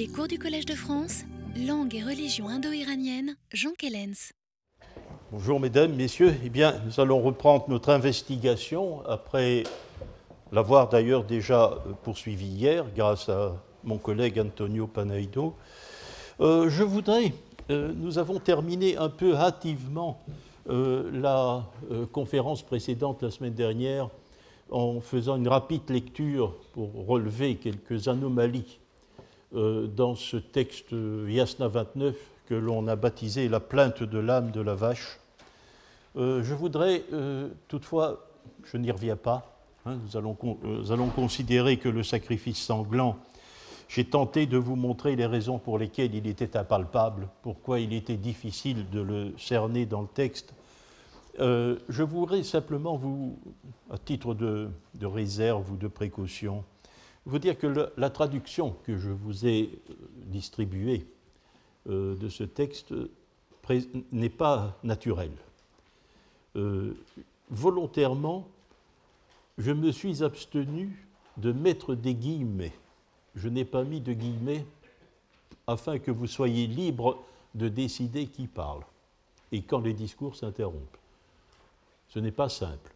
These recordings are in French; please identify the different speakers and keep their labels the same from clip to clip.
Speaker 1: Les cours du Collège de France, langue et religion indo-iranienne, Jean Kellens.
Speaker 2: Bonjour mesdames, messieurs. Eh bien, nous allons reprendre notre investigation après l'avoir d'ailleurs déjà poursuivie hier grâce à mon collègue Antonio Panaido. Euh, je voudrais, euh, nous avons terminé un peu hâtivement euh, la conférence précédente la semaine dernière en faisant une rapide lecture pour relever quelques anomalies dans ce texte Yasna 29 que l'on a baptisé la plainte de l'âme de la vache. je voudrais toutefois, je n'y reviens pas, hein, nous, allons, considérer que le sacrifice sanglant j'ai tenté de vous montrer les raisons pour lesquelles il était impalpable, pourquoi il était difficile de le cerner dans le texte. Euh, je voudrais simplement vous, à titre de, réserve ou de précaution, vous dire que la traduction que je vous ai distribuée euh, de ce texte n'est pas naturelle. Euh, volontairement, je me suis abstenu de mettre des guillemets je n'ai pas mis de guillemets afin que vous soyez libre de décider qui parle et quand les discours s'interrompent. Ce n'est pas simple.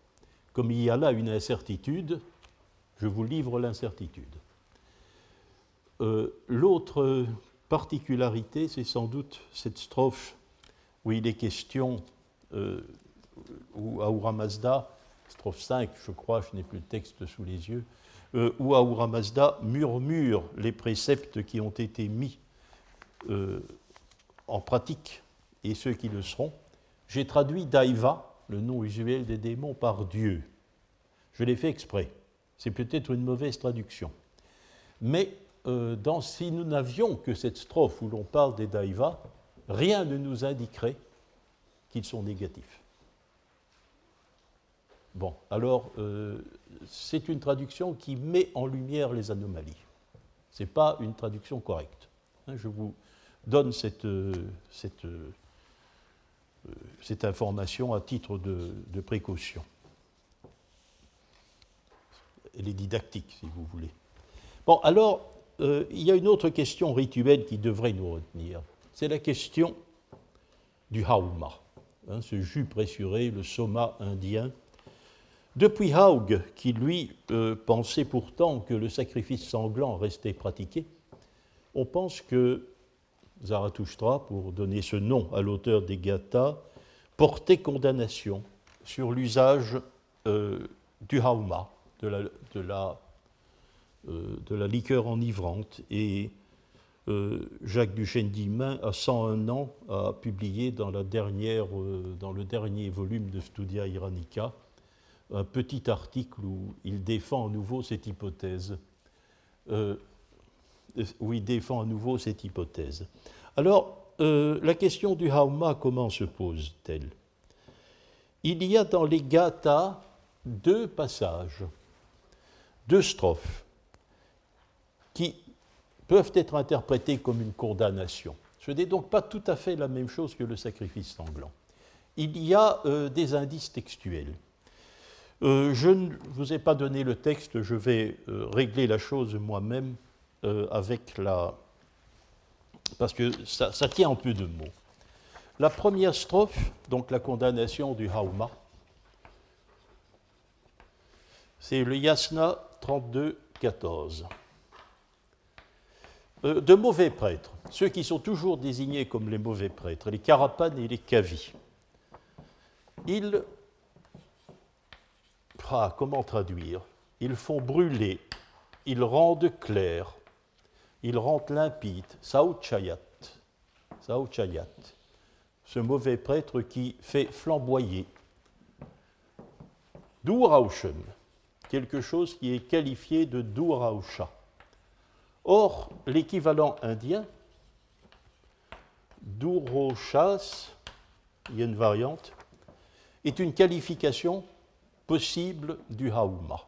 Speaker 2: Comme il y a là une incertitude, je vous livre l'incertitude. Euh, l'autre particularité, c'est sans doute cette strophe où il est question, euh, où Ahura Mazda, strophe 5, je crois, je n'ai plus le texte sous les yeux, euh, où Ahura Mazda murmure les préceptes qui ont été mis en pratique et ceux qui le seront. J'ai traduit Daiva, le nom usuel des démons, par Dieu. Je l'ai fait exprès. C'est peut-être une mauvaise traduction. Mais euh, dans, si nous n'avions que cette strophe où l'on parle des Daiva, rien ne nous indiquerait qu'ils sont négatifs. Bon, alors, euh, c'est une traduction qui met en lumière les anomalies. Ce n'est pas une traduction correcte. Hein, je vous donne cette, euh, cette, information à titre de, précaution. Elle est didactique, si vous voulez. Bon, alors, il y a une autre question rituelle qui devrait nous retenir. C'est la question du hauma, hein, ce jus pressuré, le soma indien depuis Haug, qui lui euh, pensait pourtant que le sacrifice sanglant restait pratiqué, on pense que Zarathustra, pour donner ce nom à l'auteur des Gathas, portait condamnation sur l'usage euh, du hauma, de la, euh, de la, liqueur enivrante. Et Jacques Duchesne d'Imain, à 101 ans, a publié dans, la dernière, dans le dernier volume de Studia Iranica un petit article où il défend à nouveau cette hypothèse. Euh, où il défend à nouveau cette hypothèse. Alors, euh, la question du Hauma, comment se pose-t-elle? Il y a dans les Gathas deux passages, deux strophes, qui peuvent être interprétés comme une condamnation. Ce n'est donc pas tout à fait la même chose que le sacrifice sanglant. Il y a euh, des indices textuels. Euh, je ne vous ai pas donné le texte, je vais euh, régler la chose moi-même avec la. parce que ça, tient un peu de mots. La première strophe, donc la condamnation du Hauma, c'est le Yasna 32, 14. de mauvais prêtres, ceux qui sont toujours désignés comme les mauvais prêtres, les carapanes et les kavis. Ils ah, comment traduire? Ils font brûler, ils rendent clair, ils rendent limpide, Sauchayat, Sauchayat, ce mauvais prêtre qui fait flamboyer. Durauschen, quelque chose qui est qualifié de Durausha. Or, l'équivalent indien, Duroshas, il y a une variante, est une qualification possible du hauma.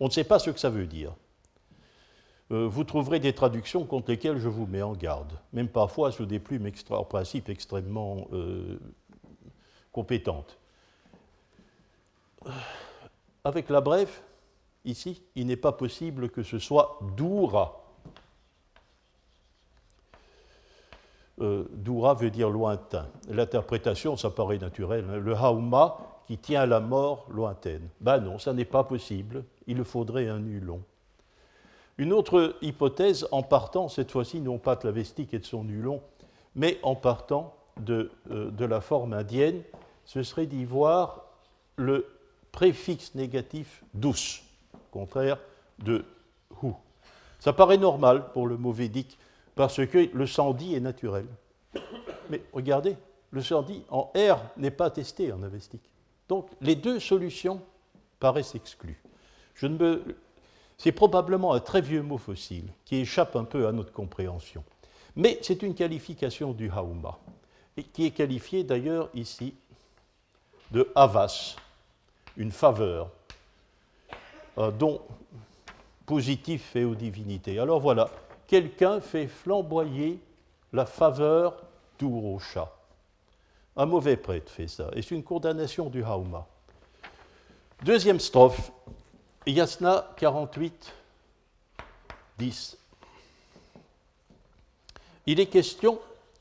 Speaker 2: On ne sait pas ce que ça veut dire. Euh, vous trouverez des traductions contre lesquelles je vous mets en garde, même parfois sous des plumes en principe extrêmement euh, compétentes. Euh, avec la brève, ici, il n'est pas possible que ce soit Doura. euh, Doura veut dire lointain. L'interprétation, ça paraît naturel. Hein. Le Hauma qui tient la mort lointaine. Ben non, ça n'est pas possible. Il faudrait un nulon. Une autre hypothèse, en partant, cette fois-ci, non pas de la vestique et de son nulon, mais en partant euh, de la forme indienne, ce serait d'y voir le préfixe négatif douce, contraire de hu. Ça paraît normal pour le mot védique parce que le sandi est naturel. Mais regardez, le sandi en R n'est pas testé en avestique. Donc les deux solutions paraissent exclues. C'est probablement un très vieux mot fossile qui échappe un peu à notre compréhension. Mais c'est une qualification du hauma, qui est qualifiée d'ailleurs ici de havas, une faveur, don positif fait aux divinités. Alors voilà, quelqu'un fait flamboyer la faveur d'Urosha. Un mauvais prêtre fait ça, et c'est une condamnation du Hauma. Deuxième strophe, Yasna 48, 10. Il est question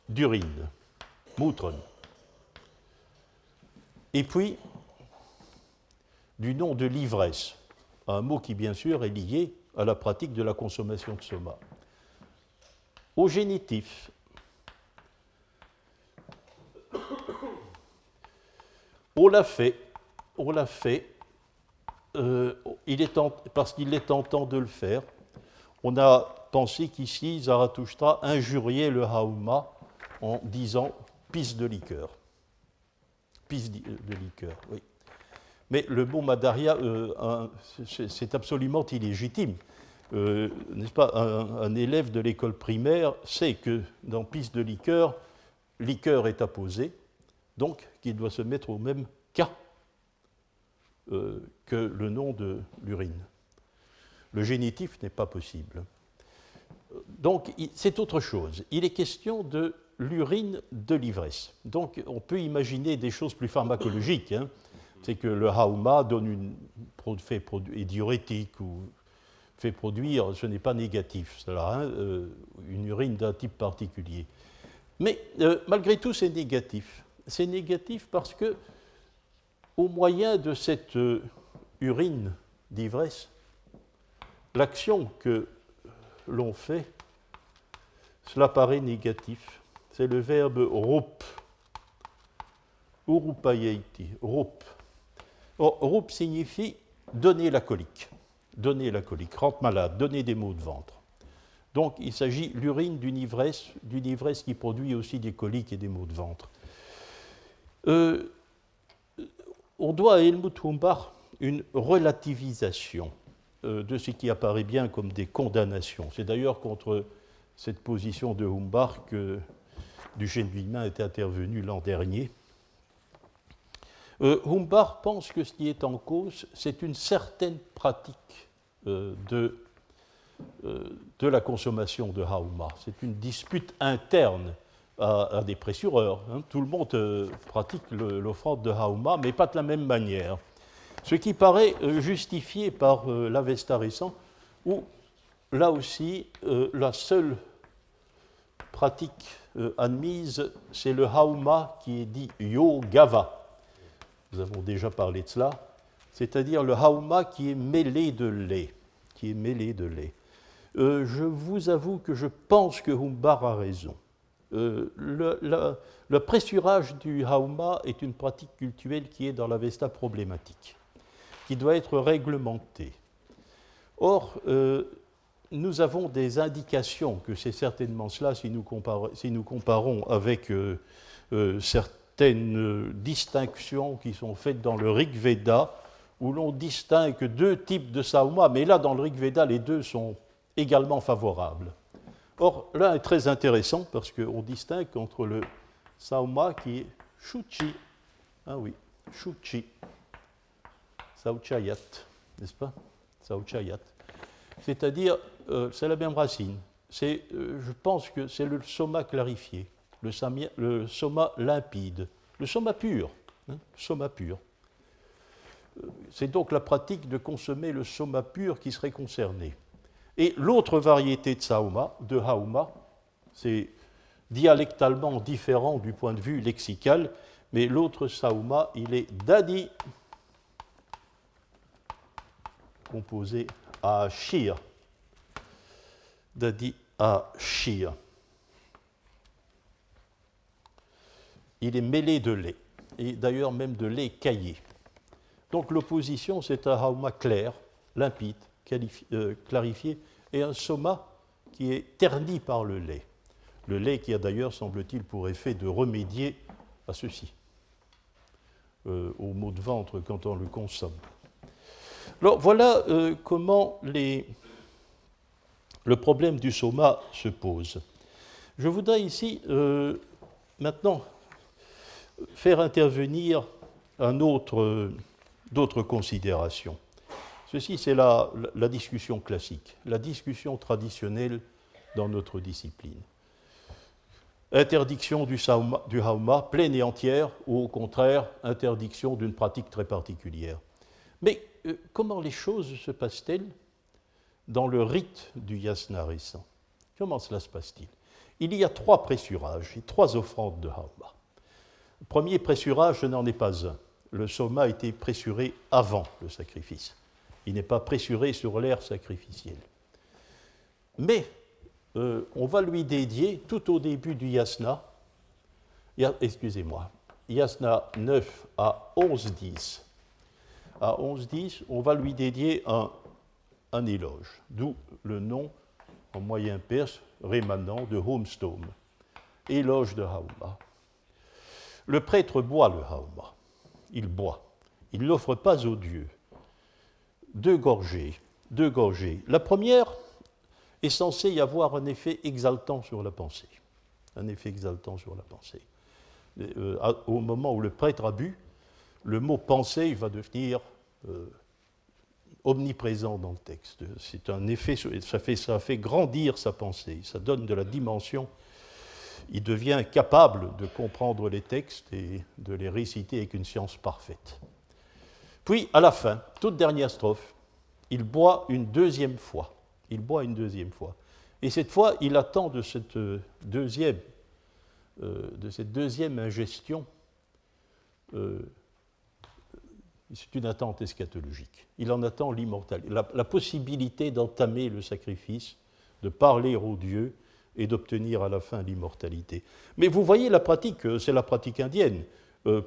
Speaker 2: d'urine, moutron. Et puis, du nom de l'ivresse, un mot qui bien sûr est lié à la pratique de la consommation de soma. Au génitif, on l'a fait, on l'a fait, euh, il est parce qu'il est tentant de le faire. On a pensé qu'ici, Zarathustra injuriait le Hauma en disant pisse de liqueur. Pisse de liqueur, oui. Mais le mot Madaria, euh, c'est absolument illégitime. Euh, n'est-ce pas, un, élève de l'école primaire sait que dans piste de liqueur, liqueur est apposé, donc qu'il doit se mettre au même cas euh, que le nom de l'urine. Le génitif n'est pas possible. Donc c'est autre chose. Il est question de l'urine de l'ivresse. Donc on peut imaginer des choses plus pharmacologiques. Hein c'est que le hauma donne une, est diurétique ou fait produire, ce n'est pas négatif, cela, hein, euh, une urine d'un type particulier. Mais euh, malgré tout, c'est négatif. C'est négatif parce que, au moyen de cette euh, urine d'ivresse, l'action que l'on fait, cela paraît négatif. C'est le verbe rup, urupayeiti, rup. Or, roup signifie donner la colique, donner la colique, rendre malade, donner des maux de ventre. Donc il s'agit l'urine d'une ivresse, d'une ivresse qui produit aussi des coliques et des maux de ventre. Euh, on doit à Helmut Humbach une relativisation euh, de ce qui apparaît bien comme des condamnations. C'est d'ailleurs contre cette position de Humbach que Duchesne Villemin est intervenu l'an dernier euh, pense que ce qui est en cause, c'est une certaine pratique euh, de, euh, de, la consommation de Hauma. C'est une dispute interne à, des pressureurs. Hein. Tout le monde pratique l'offrande de Hauma, mais pas de la même manière. Ce qui paraît justifié par l'Avesta récent, où là aussi, la seule pratique admise, c'est le Hauma qui est dit Yogava nous avons déjà parlé de cela, c'est-à-dire le hauma qui est mêlé de lait, qui est mêlé de lait. Euh, je vous avoue que je pense que Humbar a raison. Euh, le, pressurage du hauma est une pratique culturelle qui est dans la Vesta problématique, qui doit être réglementée. Or, euh, nous avons des indications que c'est certainement cela si nous, si nous comparons avec certains certaines distinctions qui sont faites dans le Rig Veda, où l'on distingue deux types de sauma, mais là, dans le Rig Veda, les deux sont également favorables. Or, l'un est très intéressant parce qu'on distingue entre le sauma qui est shuchi, ah oui, shuchi, sauchayat, n'est-ce pas? Sauchayat. C'est-à-dire, euh, c'est la même racine. Euh, je pense que c'est le soma clarifié le, soma limpide, le soma pur. Hein, soma pur. Euh, c'est donc la pratique de consommer le soma pur qui serait concernée. Et l'autre variété de sauma, de hauma, c'est dialectalement différent du point de vue lexical, mais l'autre sauma, il est dadi, composé à shir. Dadi à shir. Il est mêlé de lait, et d'ailleurs même de lait caillé. Donc l'opposition, c'est un hauma clair, limpide, euh, clarifié, et un soma qui est terni par le lait. Le lait qui a d'ailleurs, semble-t-il, pour effet de remédier à ceci, euh, au maux de ventre quand on le consomme. Alors voilà euh, comment le problème du soma se pose. Je voudrais ici maintenant faire intervenir autre, d'autres considérations. Ceci, c'est la, discussion classique, la discussion traditionnelle dans notre discipline. Interdiction du, sauma, hauma pleine et entière, ou au contraire, interdiction d'une pratique très particulière. Mais euh, comment les choses se passent-elles dans le rite du yasna récent? Comment cela se passe-t-il? Il y a trois pressurages et trois offrandes de hauma. Premier pressurage, ce n'en est pas un. Le soma a été pressuré avant le sacrifice. Il n'est pas pressuré sur l'air sacrificiel. Mais euh, on va lui dédier, tout au début du yasna, excusez-moi, yasna 9 à 11-10, à 11-10, on va lui dédier un, éloge, d'où le nom en moyen perse rémanent de Homestome, éloge de Hauma. Le prêtre boit le Hauma, il boit, il l'offre pas aux dieux, deux gorgées. Deux gorgées. La première est censée y avoir un effet exaltant sur la pensée. Un effet exaltant sur la pensée. Euh, au moment où le prêtre a bu, le mot pensée va devenir euh, omniprésent dans le texte. C'est un effet, ça fait grandir sa pensée, ça donne de la dimension. Il devient capable de comprendre les textes et de les réciter avec une science parfaite. Puis, à la fin, toute dernière strophe, il boit une deuxième fois. Il boit une deuxième fois. Et cette fois, il attend de cette euh, deuxième, euh, deuxième ingestion, euh, c'est une attente eschatologique. Il en attend l'immortalité, la, la, possibilité d'entamer le sacrifice, de parler au Dieu et d'obtenir à la fin l'immortalité. Mais vous voyez la pratique, c'est la pratique indienne.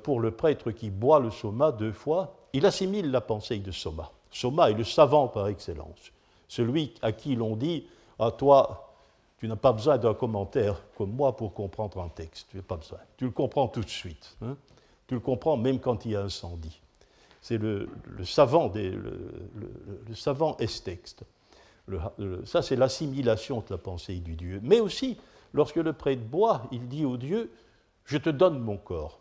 Speaker 2: pour le prêtre qui boit le soma deux fois, il assimile la pensée de Soma. Soma est le savant par excellence, celui à qui l'on dit à ah, toi, tu n'as pas besoin d'un commentaire comme moi pour comprendre un texte. Tu n'as pas besoin. Tu le comprends tout de suite. Hein. Tu le comprends même quand il y a incendie. C'est le, savant, des, le, savant ça, c'est l'assimilation de la pensée du Dieu. Mais aussi, lorsque le prêtre boit, il dit au Dieu Je te donne mon corps.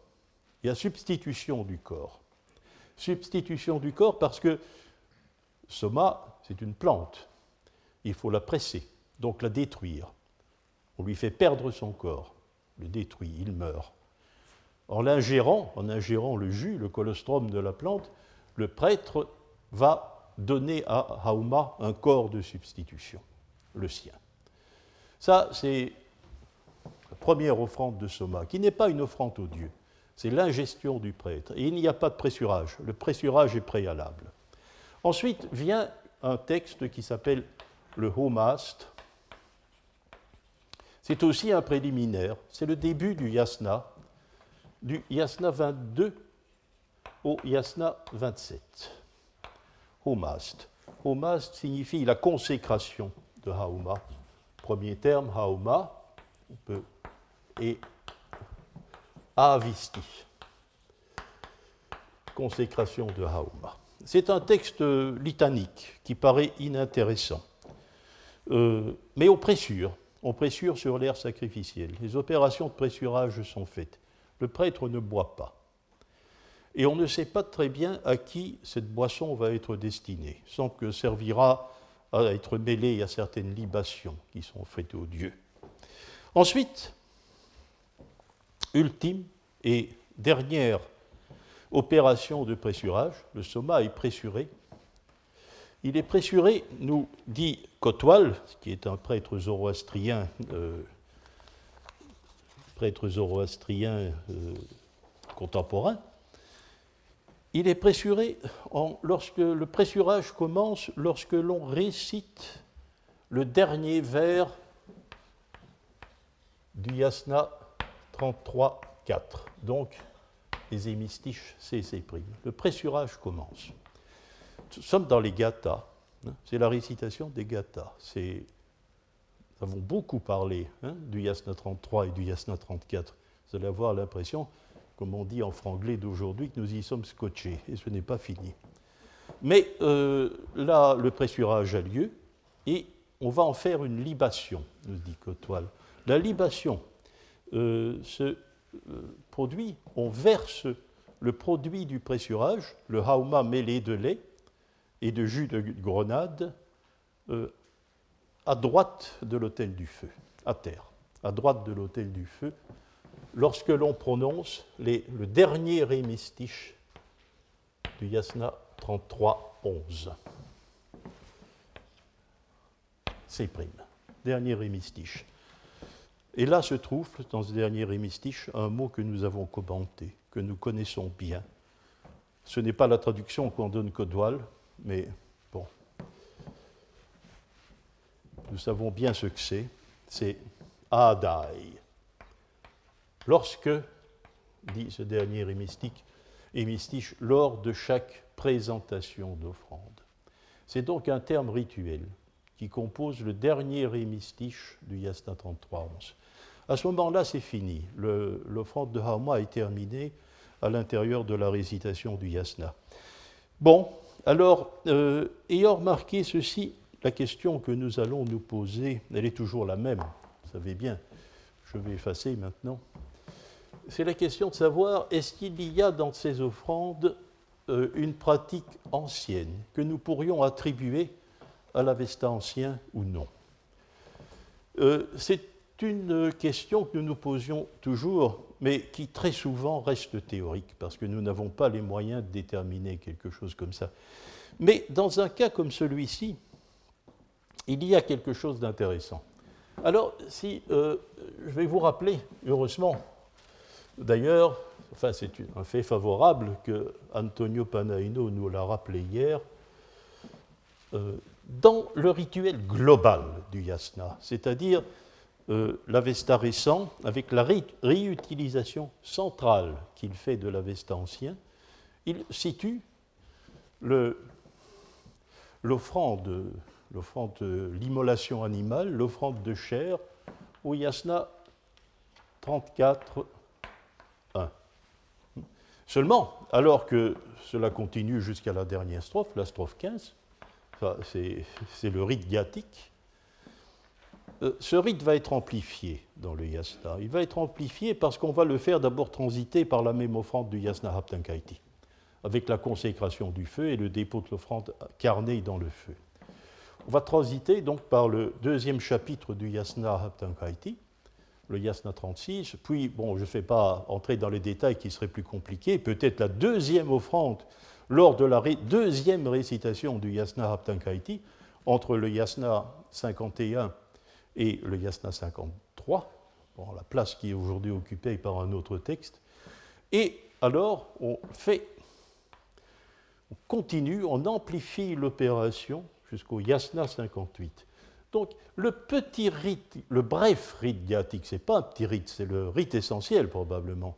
Speaker 2: Il y a substitution du corps substitution du corps parce que soma, c'est une plante. Il faut la presser, donc la détruire. On lui fait perdre son corps, le détruit, il meurt. En l'ingérant, en ingérant le jus, le colostrum de la plante, le prêtre va donner à Hauma un corps de substitution, le sien. Ça, c'est la première offrande de Soma, qui n'est pas une offrande au Dieu, c'est l'ingestion du prêtre. Et il n'y a pas de pressurage. Le pressurage est préalable. Ensuite vient un texte qui s'appelle le Homast. C'est aussi un préliminaire. C'est le début du yasna, du yasna 22 au yasna 27. Homast. Homast signifie la consécration de Hauma. Premier terme, Hauma, et Avisti, consécration de Hauma. C'est un texte litanique qui paraît inintéressant, euh, mais on pressure, on pressure sur l'air sacrificiel. Les opérations de pressurage sont faites. Le prêtre ne boit pas. Et on ne sait pas très bien à qui cette boisson va être destinée, sans que servira à être mêlée à certaines libations qui sont faites aux dieux. Ensuite, ultime et dernière opération de pressurage, le soma est pressuré. Il est pressuré, nous dit Kotwal, qui est un prêtre zoroastrien euh, prêtres zoroastriens euh, contemporains, il est pressuré lorsque le pressurage commence lorsque l'on récite le dernier vers du yasna 33.4. Donc, les hémistiches C C'. Le pressurage commence. Nous sommes dans les gathas. Hein. c'est la récitation des gathas. nous avons beaucoup parlé hein, du yasna 33 et du yasna 34. Vous allez avoir l'impression comme on dit en franglais d'aujourd'hui, que nous y sommes scotchés, et ce n'est pas fini. Mais euh, là, le pressurage a lieu, et on va en faire une libation, nous dit Cotoile. La libation euh, se euh, produit, on verse le produit du pressurage, le hauma mêlé de lait et de jus de grenade, à droite de l'autel du feu, à terre, à droite de l'autel du feu, lorsque l'on prononce le dernier rémistiche du yasna 33.11. C'est prime, dernier rémistiche. Et là se trouve, dans ce dernier rémistiche, un mot que nous avons commenté, que nous connaissons bien. Ce n'est pas la traduction qu'on donne Codoual, mais bon. Nous savons bien ce que c'est. C'est Adai. Lorsque, dit ce dernier hémistiche, lors de chaque présentation d'offrande. C'est donc un terme rituel qui compose le dernier hémistiche du Yasna 33.11. À ce moment-là, c'est fini. L'offrande de Hama est terminée à l'intérieur de la récitation du Yasna. Bon, alors, euh, ayant remarqué ceci, la question que nous allons nous poser, elle est toujours la même, vous savez bien. Je vais effacer maintenant c'est la question de savoir est-ce qu'il y a dans ces offrandes euh, une pratique ancienne que nous pourrions attribuer à l'Avesta ancien ou non? Euh, C'est une question que nous nous posions toujours, mais qui très souvent reste théorique, parce que nous n'avons pas les moyens de déterminer quelque chose comme ça. Mais dans un cas comme celui-ci, il y a quelque chose d'intéressant. Alors, si euh, je vais vous rappeler, heureusement, D'ailleurs, enfin, c'est un fait favorable que Antonio Panaino nous l'a rappelé hier. Euh, dans le rituel global du yasna, c'est-à-dire euh, l'Avesta récent, avec la réutilisation centrale qu'il fait de l'Avesta ancien, il situe l'offrande, l'offrande, l'immolation animale, l'offrande de chair, au yasna 34 Seulement, alors que cela continue jusqu'à la dernière strophe, la strophe 15, c'est le rite ghathique, euh, ce rite va être amplifié dans le yasna. Il va être amplifié parce qu'on va le faire d'abord transiter par la même offrande du yasna haptankaiti, avec la consécration du feu et le dépôt de l'offrande carnée dans le feu. On va transiter donc par le deuxième chapitre du yasna haptankaiti, le Yasna 36, puis, bon, je ne vais pas entrer dans les détails qui seraient plus compliqués, peut-être la deuxième offrande lors de la deuxième récitation du Yasna Haptankaiti, entre le Yasna 51 et le Yasna 53, bon, la place qui est aujourd'hui occupée par un autre texte. Et alors, on fait, on continue, on amplifie l'opération jusqu'au Yasna 58. Donc, le petit rite, le bref rite ghathique, ce n'est pas un petit rite, c'est le rite essentiel probablement.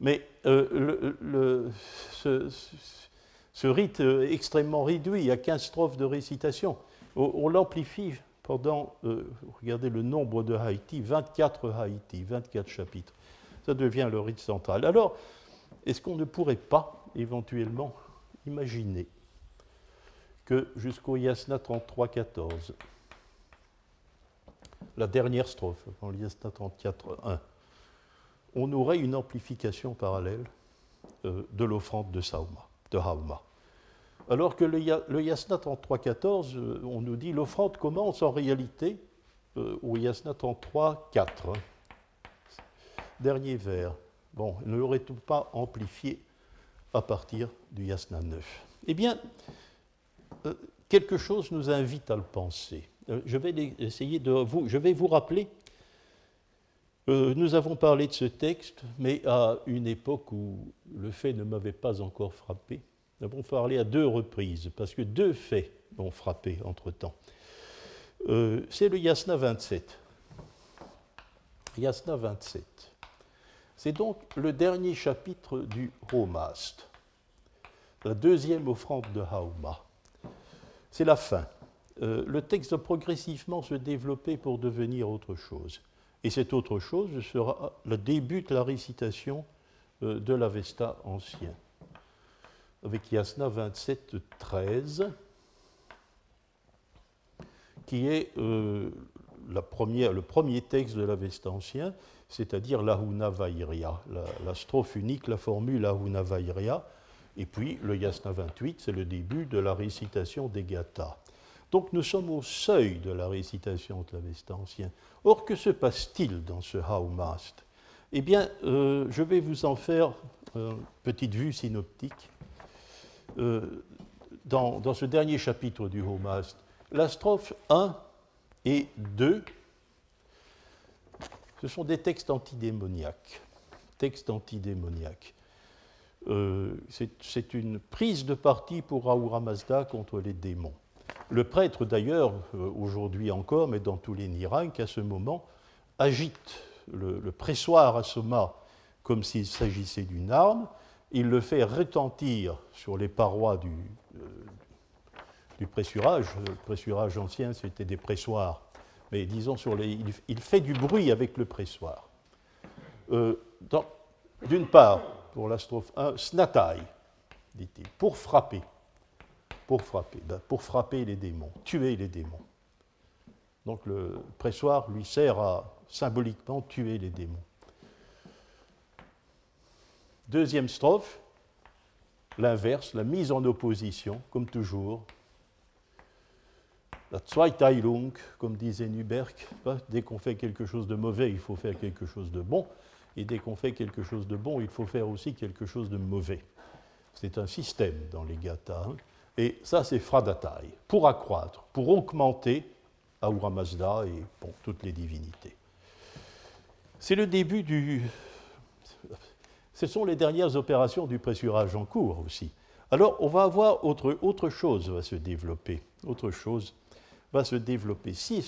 Speaker 2: Mais euh, ce, rite euh, extrêmement réduit, il y a 15 strophes de récitation, on, l'amplifie pendant, euh, regardez le nombre de Haïti, 24 Haïti, 24 chapitres. Ça devient le rite central. Alors, est-ce qu'on ne pourrait pas éventuellement imaginer que jusqu'au Yasna 33-14, la dernière strophe, dans l'Yasna 34.1, on aurait une amplification parallèle euh, de l'offrande de Sauma, de Hauma. Alors que le, Yasna 33.14, euh, on nous dit l'offrande commence en réalité euh, au Yasna 33.4. Dernier vers. Bon, ne l'aurait-on pas amplifié à partir du Yasna 9 Eh bien, quelque chose nous invite à le penser. Euh, je vais essayer de vous, je vais vous rappeler Euh, nous avons parlé de ce texte, mais à une époque où le fait ne m'avait pas encore frappé. Nous avons parlé à deux reprises, parce que deux faits m'ont frappé entre-temps. Euh, c'est le Yasna 27. Yasna 27. C'est donc le dernier chapitre du Romast, la deuxième offrande de Hauma. C'est la fin. Euh, le texte va progressivement se développer pour devenir autre chose. Et cette autre chose sera le début de la récitation euh, de l'Avesta ancien, avec Yasna 27, 13, qui est euh, la le premier texte de l'Avesta ancien, c'est-à-dire l'Ahuna Vairia, la, strophe unique, la formule Ahuna Vairia, et puis le Yasna 28, c'est le début de la récitation des Gathas. Donc nous sommes au seuil de la récitation de l'Avesta ancien. Or, que se passe-t-il dans ce Haumast? Eh bien, euh, je vais vous en faire une petite vue synoptique. Euh, dans, ce dernier chapitre du Haumast, la strophe 1 et 2, ce sont des textes antidémoniaques. Euh, c'est une prise de parti pour Ahura Mazda contre les démons. Le prêtre, d'ailleurs, euh, aujourd'hui encore, mais dans tous les Nirangs, à ce moment, agite le, pressoir à Soma comme s'il s'agissait d'une arme. Il le fait retentir sur les parois du, euh, pressurage. Le pressurage ancien, c'était des pressoirs. Mais disons, sur les, il, fait du bruit avec le pressoir. Euh, d'une part, pour la strophe 1, snatai, dit-il, pour frapper pour frapper, ben, pour frapper les démons, tuer les démons. Donc le pressoir lui sert à symboliquement tuer les démons. Deuxième strophe, l'inverse, la mise en opposition, comme toujours. La Zweiteilung, comme disait Nuberg, ben, dès qu'on fait quelque chose de mauvais, il faut faire quelque chose de bon, et dès qu'on fait quelque chose de bon, il faut faire aussi quelque chose de mauvais. C'est un système dans les gathas. Et ça, c'est Fradatai, pour accroître, pour augmenter Ahura Mazda et toutes les divinités. C'est le début du. Ce sont les dernières opérations du pressurage en cours aussi. Alors, on va avoir autre, autre chose va se développer. Autre chose va se développer. Si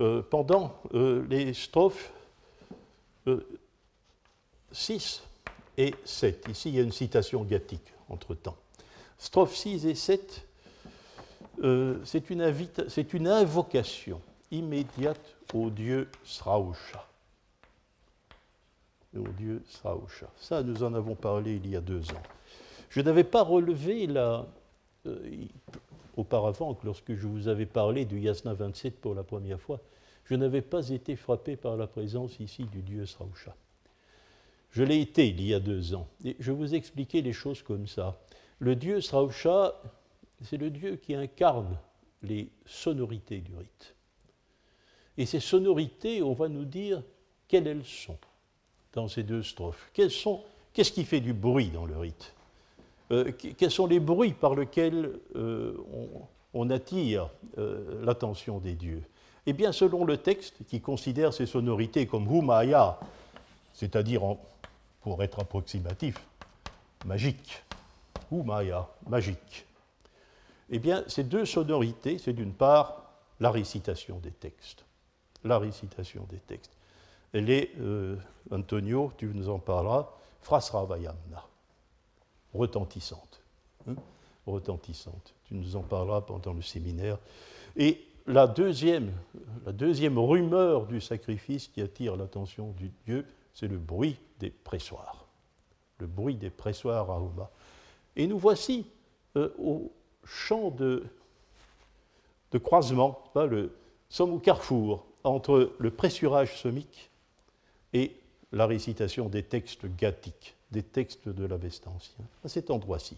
Speaker 2: euh, pendant euh, les strophes 6 euh, et 7, ici il y a une citation gathique entre temps. Strophes 6 et 7, euh, c'est une, invocation immédiate au dieu Srausha. Au dieu Srausha. Ça, nous en avons parlé il y a deux ans. Je n'avais pas relevé la, euh, auparavant, lorsque je vous avais parlé du Yasna 27 pour la première fois, je n'avais pas été frappé par la présence ici du dieu Srausha. Je l'ai été il y a deux ans. Et je vous expliquais les choses comme ça. Le dieu Srausha, c'est le dieu qui incarne les sonorités du rite. Et ces sonorités, on va nous dire quelles elles sont dans ces deux strophes. Qu'est-ce qui fait du bruit dans le rite euh, Quels sont les bruits par lesquels euh, on, attire euh, l'attention des dieux? Eh bien, selon le texte, qui considère ces sonorités comme humaya, c'est-à-dire, pour être approximatif, magique, ou Maya, magique. Eh bien, ces deux sonorités, c'est d'une part la récitation des textes. La récitation des textes. Elle est, euh, Antonio, tu nous en parleras, frasravayamna, retentissante. Hein, retentissante. Tu nous en parleras pendant le séminaire. Et la deuxième, la deuxième rumeur du sacrifice qui attire l'attention du Dieu, c'est le bruit des pressoirs. Le bruit des pressoirs à Uma. Et nous voici euh, au champ de, croisement, le, sommes au carrefour entre le pressurage somique et la récitation des textes gathiques, des textes de l'Avesta ancien, à cet endroit-ci.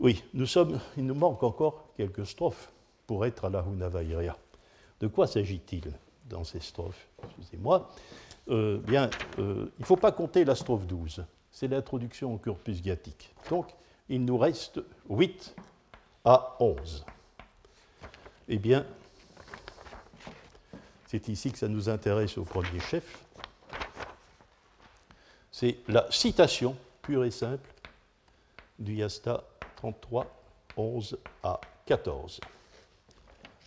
Speaker 2: Oui, nous sommes, il nous manque encore quelques strophes pour être à la Hunavairia. De quoi s'agit-il dans ces strophes Excusez-moi? Euh, bien, euh, il ne faut pas compter la strophe 12 c'est l'introduction au corpus gathique. Donc, il nous reste 8 à 11. Eh bien, c'est ici que ça nous intéresse au premier chef, c'est la citation pure et simple du Yasta 33, 11 à 14.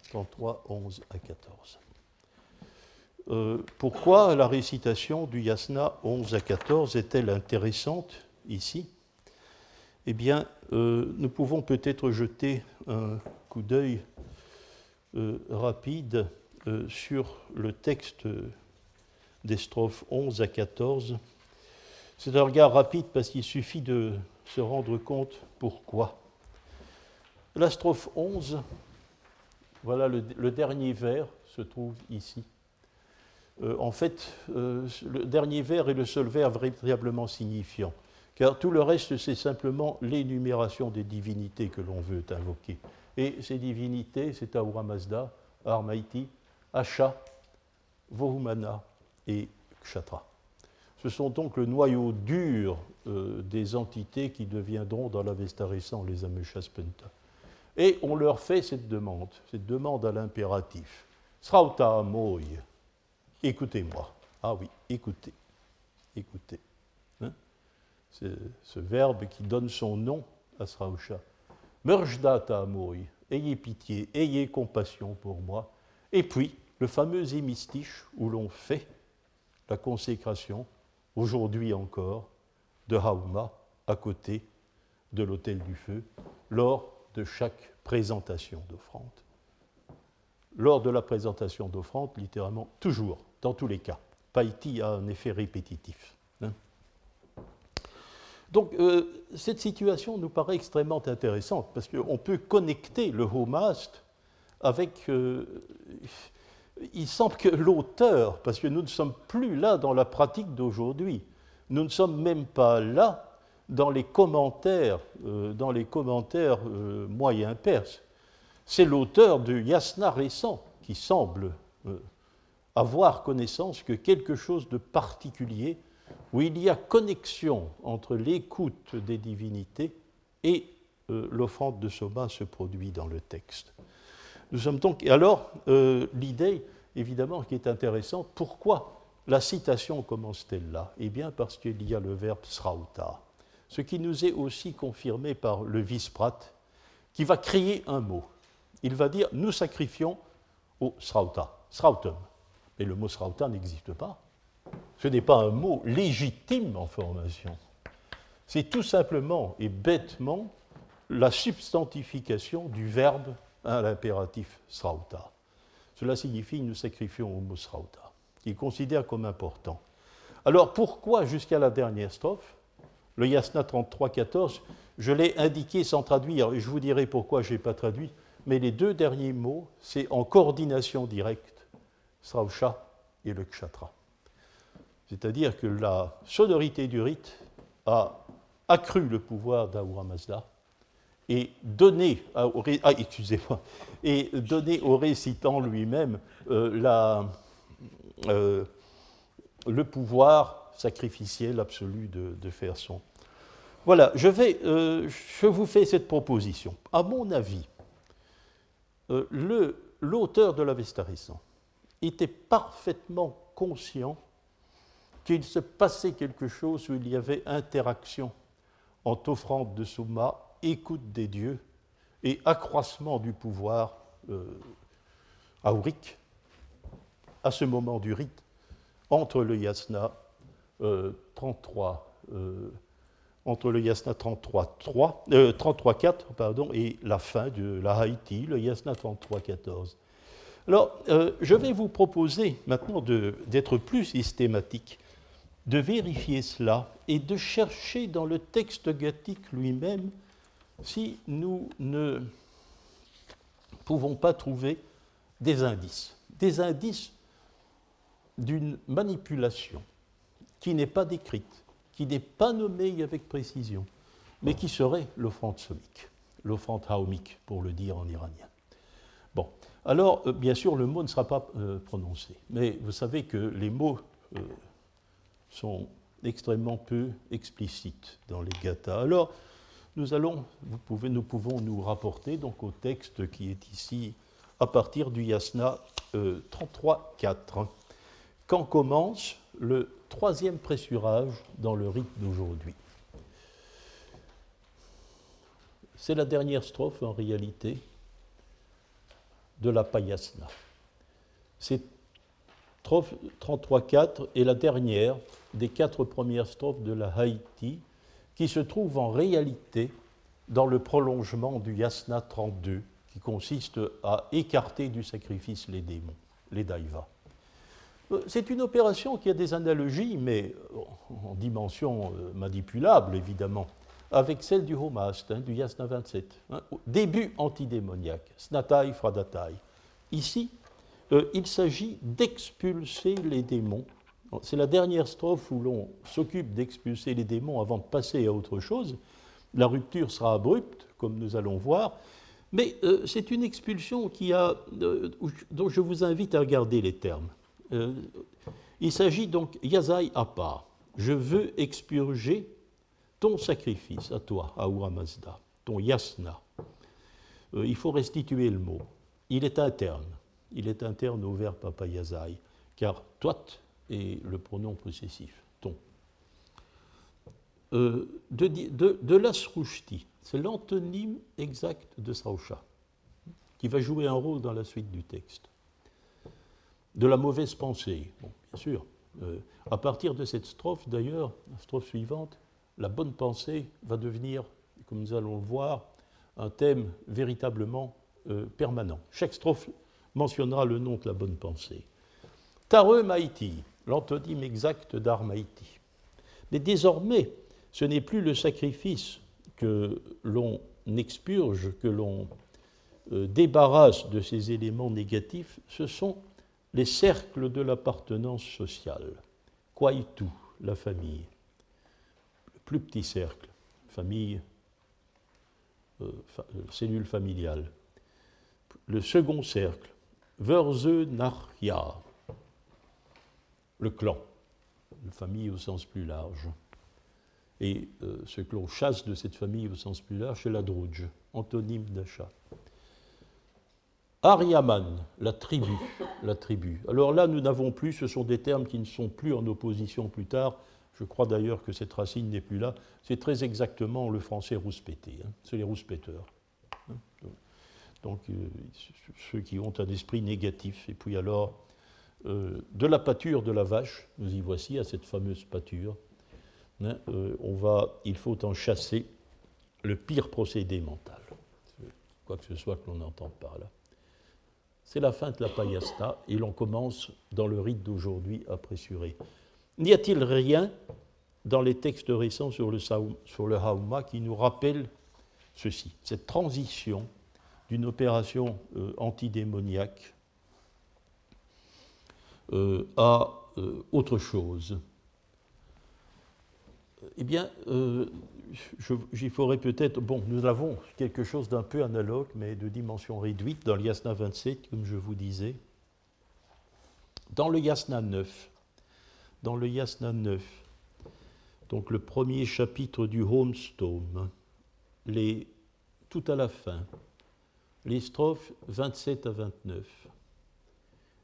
Speaker 2: 33, 11 à 14. Euh, pourquoi la récitation du Yasna 11 à 14 est-elle intéressante ici? Eh bien, euh, nous pouvons peut-être jeter un coup d'œil euh, rapide sur le texte des strophes 11 à 14. C'est un regard rapide parce qu'il suffit de se rendre compte pourquoi. La strophe 11, voilà le dernier vers, se trouve ici. Euh, en fait, euh, le dernier vers est le seul vers véritablement signifiant, car tout le reste, c'est simplement l'énumération des divinités que l'on veut invoquer. Et ces divinités, c'est Ahura Mazda, Armaiti, Asha, Vohumana et Kshatra. Ce sont donc le noyau dur euh, des entités qui deviendront dans l'Avesta récent les Ameshaspenta. Et on leur fait cette demande, cette demande à l'impératif. Srauta Amoy, écoutez-moi. Ah oui, écoutez. Écoutez. Hein? Ce verbe qui donne son nom à Srausha. Merjdata Amoi, ayez pitié, ayez compassion pour moi. Et puis, le fameux hémistiche où l'on fait la consécration, aujourd'hui encore, de Hauma à côté de l'autel du feu, lors de chaque présentation d'offrande. Lors de la présentation d'offrande, littéralement, toujours dans tous les cas. Païti a un effet répétitif. Hein. Donc, euh, cette situation nous paraît extrêmement intéressante parce qu'on peut connecter le homast avec. Euh, il semble que l'auteur, parce que nous ne sommes plus là dans la pratique d'aujourd'hui, nous ne sommes même pas là dans les commentaires, euh, dans les commentaires moyens perses. C'est l'auteur du Yasna récent qui semble avoir connaissance que quelque chose de particulier, où il y a connexion entre l'écoute des divinités et euh, l'offrande de Soma se produit dans le texte. Nous sommes donc. Alors, euh, l'idée, évidemment, qui est intéressante, pourquoi la citation commence-t-elle là? Eh bien, parce qu'il y a le verbe srauta, ce qui nous est aussi confirmé par le visprat, qui va créer un mot. Il va dire Nous sacrifions au srauta, srautum. Mais le mot srauta n'existe pas. Ce n'est pas un mot légitime en formation. C'est tout simplement et bêtement la substantification du verbe à l'impératif srauta. Cela signifie nous sacrifions au mot srauta, qu'il considère comme important. Alors pourquoi jusqu'à la dernière strophe Le Yasna 33-14, je l'ai indiqué sans traduire, et je vous dirai pourquoi je n'ai pas traduit, mais les deux derniers mots, c'est en coordination directe Srausha et le Kshatra. C'est-à-dire que la sonorité du rite a accru le pouvoir d'Ahura Mazda et donné, au, ah, au récitant lui-même euh, euh, le pouvoir sacrificiel absolu de, faire son. Voilà, euh, je vous fais cette proposition. À mon avis, l'auteur de l'Avesta récent était parfaitement conscient qu'il se passait quelque chose où il y avait interaction entre offrande de Souma, écoute des dieux et accroissement du pouvoir euh, à ce moment du rite entre le yasna 33 euh, euh, entre le yasna 33 3 33 4 pardon et la fin de la Haïti le yasna 33 14 alors, euh, je vais vous proposer maintenant d'être plus systématique, de vérifier cela et de chercher dans le texte gathique lui-même si nous ne pouvons pas trouver des indices. Des indices d'une manipulation qui n'est pas décrite, qui n'est pas nommée avec précision, mais qui serait l'offrande somique, l'offrande haomique, pour le dire en iranien. Alors, euh, bien sûr, le mot ne sera pas euh, prononcé. Mais vous savez que les mots euh, sont extrêmement peu explicites dans les gathas. Alors, nous, allons, vous pouvez, nous pouvons nous rapporter donc au texte qui est ici à partir du yasna 33.4, quand commence le troisième pressurage dans le rite d'aujourd'hui. C'est la dernière strophe en réalité de la Payasna. C'est strophe 33.4 est la dernière des quatre premières strophes de la Haïti qui se trouve en réalité dans le prolongement du Yasna 32 qui consiste à écarter du sacrifice les démons, les daivas. Euh, c'est une opération qui a des analogies, mais en dimension euh, manipulable évidemment, avec celle du Homast, hein, du Yasna 27. Hein, début antidémoniaque, Snatai Fradatai. Ici, euh, il s'agit d'expulser les démons. C'est la dernière strophe où l'on s'occupe d'expulser les démons avant de passer à autre chose. La rupture sera abrupte, comme nous allons voir, mais c'est une expulsion a, dont je vous invite à regarder les termes. Euh, il s'agit donc Yazai Apa. Je veux expurger ton sacrifice à toi, Ahura Mazda, ton yasna. Euh, il faut restituer le mot. Il est interne. Il est interne au verbe papa yazai, car toi est le pronom possessif, ton. Euh, de, de, c'est l'antonyme exact de Sausha, qui va jouer un rôle dans la suite du texte de la mauvaise pensée. Bien sûr. Euh, à partir de cette strophe, d'ailleurs, la strophe suivante, la bonne pensée va devenir, comme nous allons le voir, un thème véritablement euh, permanent. Chaque strophe mentionnera le nom de la bonne pensée. Tare Maïti, l'antonyme exact d'Armaïti. Mais désormais, ce n'est plus le sacrifice que l'on expurge, que l'on euh, débarrasse de ces éléments négatifs, ce sont les cercles de l'appartenance sociale. tout la famille? Plus petit cercle, famille, euh, euh, cellule familiale. Le second cercle, Verze Narya, le clan, la famille au sens plus large. Et euh, ce que l'on chasse de cette famille au sens plus large, c'est la Drouge, antonyme d'achat. Ariaman, la tribu, la tribu. Alors là, nous n'avons plus, ce sont des termes qui ne sont plus en opposition plus tard. Je crois d'ailleurs que cette racine n'est plus là. C'est très exactement le français rouspété. Hein. C'est les rouspéteurs. Hein. Donc, euh, ceux qui ont un esprit négatif. Et puis alors, euh, de la pâture de la vache, nous y voici à cette fameuse pâture. Hein, euh, on va, il faut en chasser le pire procédé mental. Quoi que ce soit que l'on entend par là. C'est la fin de la payasta et l'on commence dans le rite d'aujourd'hui à pressurer. N'y a-t-il rien dans les textes récents sur le, sur Hauma qui nous rappelle ceci, cette transition d'une opération euh, antidémoniaque euh, à euh, autre chose? Eh bien, il faudrait peut-être. Bon, nous avons quelque chose d'un peu analogue, mais de dimension réduite dans le Yasna 27, comme je vous disais. Dans le Yasna 9, dans le Yasna 9, donc le premier chapitre du Homestone, les, tout à la fin, les strophes 27 à 29,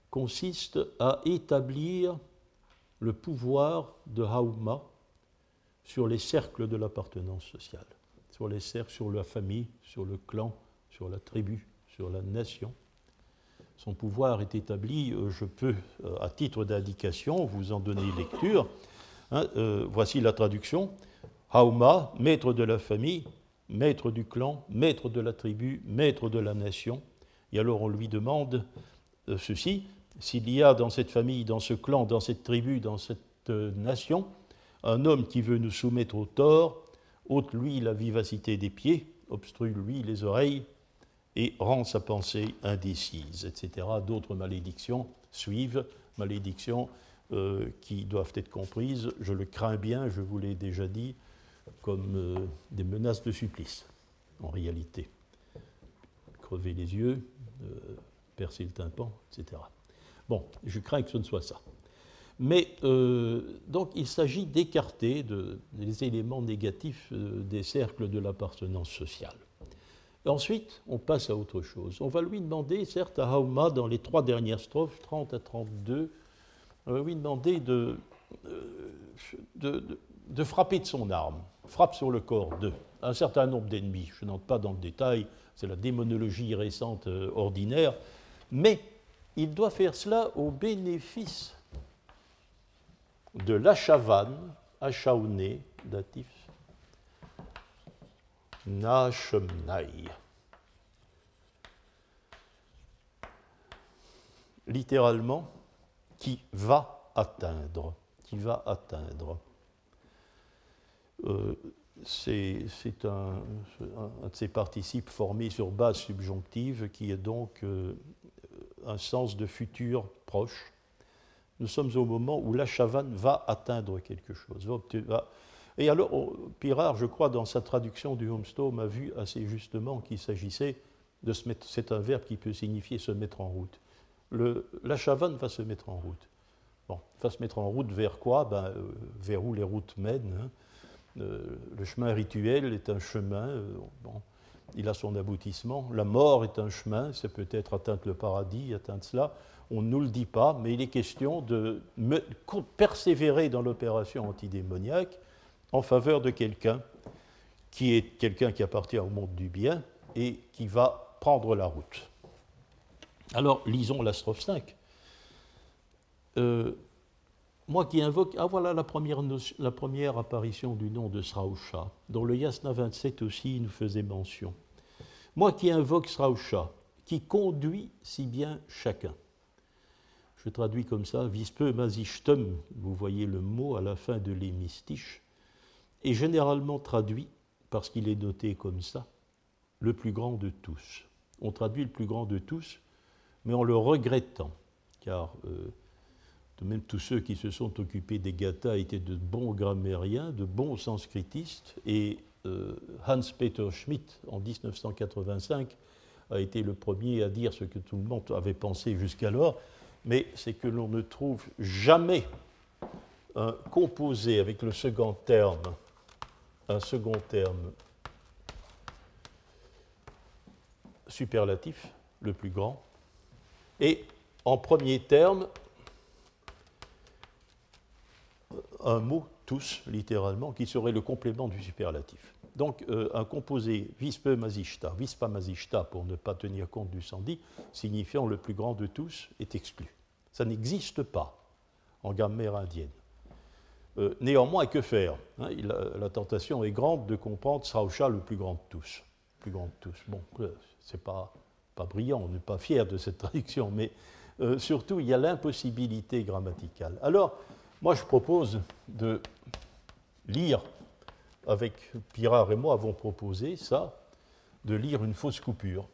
Speaker 2: consistent à établir le pouvoir de Hauma sur les cercles de l'appartenance sociale, sur les cercles, sur la famille, sur le clan, sur la tribu, sur la nation. Son pouvoir est établi, euh, je peux, euh, à titre d'indication, vous en donner lecture. Hein, euh, voici la traduction. Hauma, maître de la famille, maître du clan, maître de la tribu, maître de la nation. Et alors on lui demande ceci, s'il y a dans cette famille, dans ce clan, dans cette tribu, dans cette nation, un homme qui veut nous soumettre au tort ôte lui la vivacité des pieds, obstrue lui les oreilles et rend sa pensée indécise, etc. D'autres malédictions suivent, malédictions euh, qui doivent être comprises, je le crains bien, je vous l'ai déjà dit, comme euh, des menaces de supplice, en réalité. Crever les yeux, euh, percer le tympan, etc. Bon, je crains que ce ne soit ça. Mais donc il s'agit d'écarter des éléments négatifs des cercles de l'appartenance sociale. Ensuite, on passe à autre chose. On va lui demander, certes, à Hauma, dans les trois dernières strophes, 30 à 32, on va lui demander de, de, de frapper de son arme. Frappe sur le corps de un certain nombre d'ennemis. Je n'entre pas dans le détail, c'est la démonologie récente euh, ordinaire, mais il doit faire cela au bénéfice de l'achavane, achaouné, datif, Nashemnaï. Littéralement, qui va atteindre, qui va atteindre. Euh, c'est un, un, de ces participes formés sur base subjonctive qui est donc euh, un sens de futur proche. Nous sommes au moment où la chavane va atteindre quelque chose. Et alors, Pirard, je crois, dans sa traduction du Homestome, a vu assez justement qu'il s'agissait de se mettre. C'est un verbe qui peut signifier se mettre en route. La chavane va se mettre en route. Bon, va se mettre en route vers quoi? Ben, euh, Vers où les routes mènent. Hein. Euh, le chemin rituel est un chemin, euh, bon, il a son aboutissement. La mort est un chemin, c'est peut-être atteindre le paradis, atteindre cela. On ne nous le dit pas, mais il est question de persévérer dans l'opération antidémoniaque en faveur de quelqu'un qui est quelqu'un qui appartient au monde du bien et qui va prendre la route. Alors, lisons la strophe 5. Euh, moi qui invoque, ah voilà la première, la première apparition du nom de Srausha, dont le Yasna 27 aussi nous faisait mention. Moi qui invoque Srausha, qui conduit si bien chacun. Je traduis comme ça, vispe mazishtum, vous voyez le mot à la fin de l'hémistiche, est généralement traduit, parce qu'il est noté comme ça, le plus grand de tous. On traduit le plus grand de tous, mais en le regrettant, car euh, même tous ceux qui se sont occupés des gathas étaient de bons grammairiens, de bons sanskritistes, et euh, Hans-Peter Schmidt, en 1985, a été le premier à dire ce que tout le monde avait pensé jusqu'alors, mais c'est que l'on ne trouve jamais un composé avec le second terme, un second terme superlatif, le plus grand, et en premier terme, un mot, tous, littéralement, qui serait le complément du superlatif. Donc, euh, un composé vispe mazishta, vispa mazishta, pour ne pas tenir compte du sandi, signifiant le plus grand de tous, est exclu. Ça n'existe pas en grammaire indienne. Euh, néanmoins, que faire hein, la, tentation est grande de comprendre Srausha le plus grand de tous. Plus grand tous. Bon, euh, c'est pas, pas brillant, on n'est pas fier de cette traduction, mais surtout, il y a l'impossibilité grammaticale. Alors, moi, je propose de lire, avec Pirard et moi avons proposé ça, de lire une fausse coupure.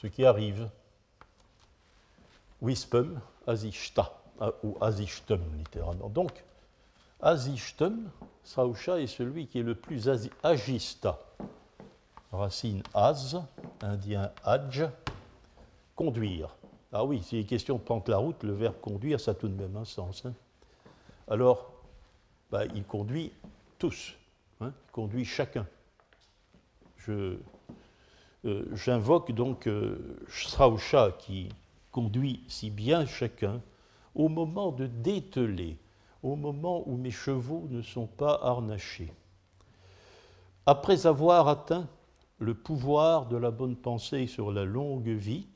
Speaker 2: Ce qui arrive. Wispem, Azishta, euh, ou Azishtum littéralement. Donc, Azishtum, Sausha est celui qui est le plus agista. Racine az, indien adj, conduire. Ah oui, s'il est question de prendre la route, le verbe conduire, ça a tout de même un sens. Hein. Alors, bah, il conduit tous, hein, il conduit chacun. Euh, j'invoque donc euh, Srausha qui conduit si bien chacun au moment de dételer, au moment où mes chevaux ne sont pas harnachés. Après avoir atteint le pouvoir de la bonne pensée sur la longue vie,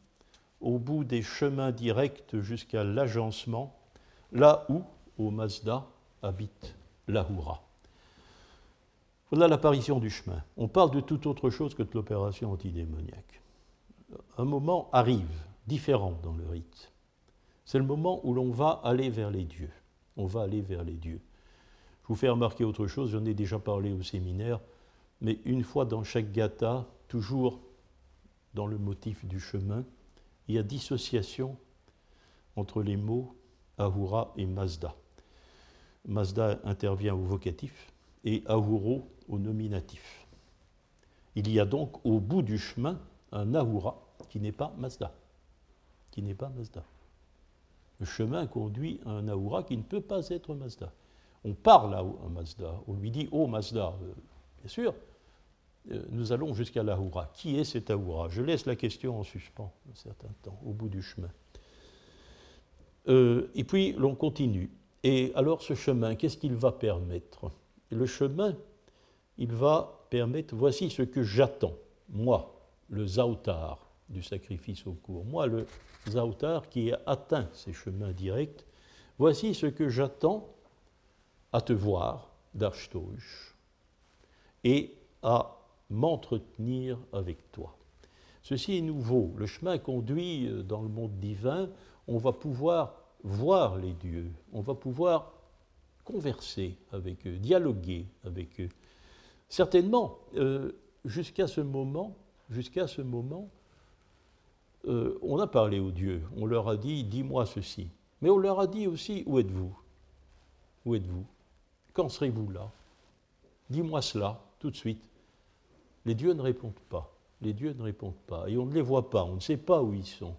Speaker 2: au bout des chemins directs jusqu'à l'agencement, là où, au Mazda, habite l'Ahura. Voilà l'apparition du chemin. On parle de toute autre chose que de l'opération antidémoniaque. Un moment arrive, différent dans le rite. C'est le moment où l'on va aller vers les dieux. On va aller vers les dieux. Je vous fais remarquer autre chose, j'en ai déjà parlé au séminaire, mais une fois dans chaque gata, toujours dans le motif du chemin, il y a dissociation entre les mots Ahura et Mazda. Mazda intervient au vocatif et Ahuro au nominatif. Il y a donc au bout du chemin un Ahura qui n'est pas Mazda. Qui n'est pas Mazda. Le chemin conduit à un Ahura qui ne peut pas être Mazda. On parle à Mazda, on lui dit Oh Mazda, Bien sûr, euh, nous allons jusqu'à l'Ahoura. Qui est cet Aoura Je laisse la question en suspens un certain temps, au bout du chemin. Euh, et puis l'on continue. Et alors ce chemin, qu'est-ce qu'il va permettre? Le chemin, il va permettre, voici ce que j'attends, moi, le Zautar du sacrifice au cours, moi, le Zautar qui a atteint ces chemins directs, voici ce que j'attends à te voir, d'Archtouch, et à m'entretenir avec toi. Ceci est nouveau. Le chemin conduit euh, dans le monde divin. On va pouvoir voir les dieux. On va pouvoir converser avec eux, dialoguer avec eux. Certainement, euh, jusqu'à ce moment, jusqu'à ce moment, euh, on a parlé aux dieux. On leur a dit, dis-moi ceci. Mais on leur a dit aussi, où êtes-vous? Où êtes-vous? Quand serez-vous là? Dis-moi cela tout de suite. Les dieux ne répondent pas. Les dieux ne répondent pas. Et on ne les voit pas, on ne sait pas où ils sont.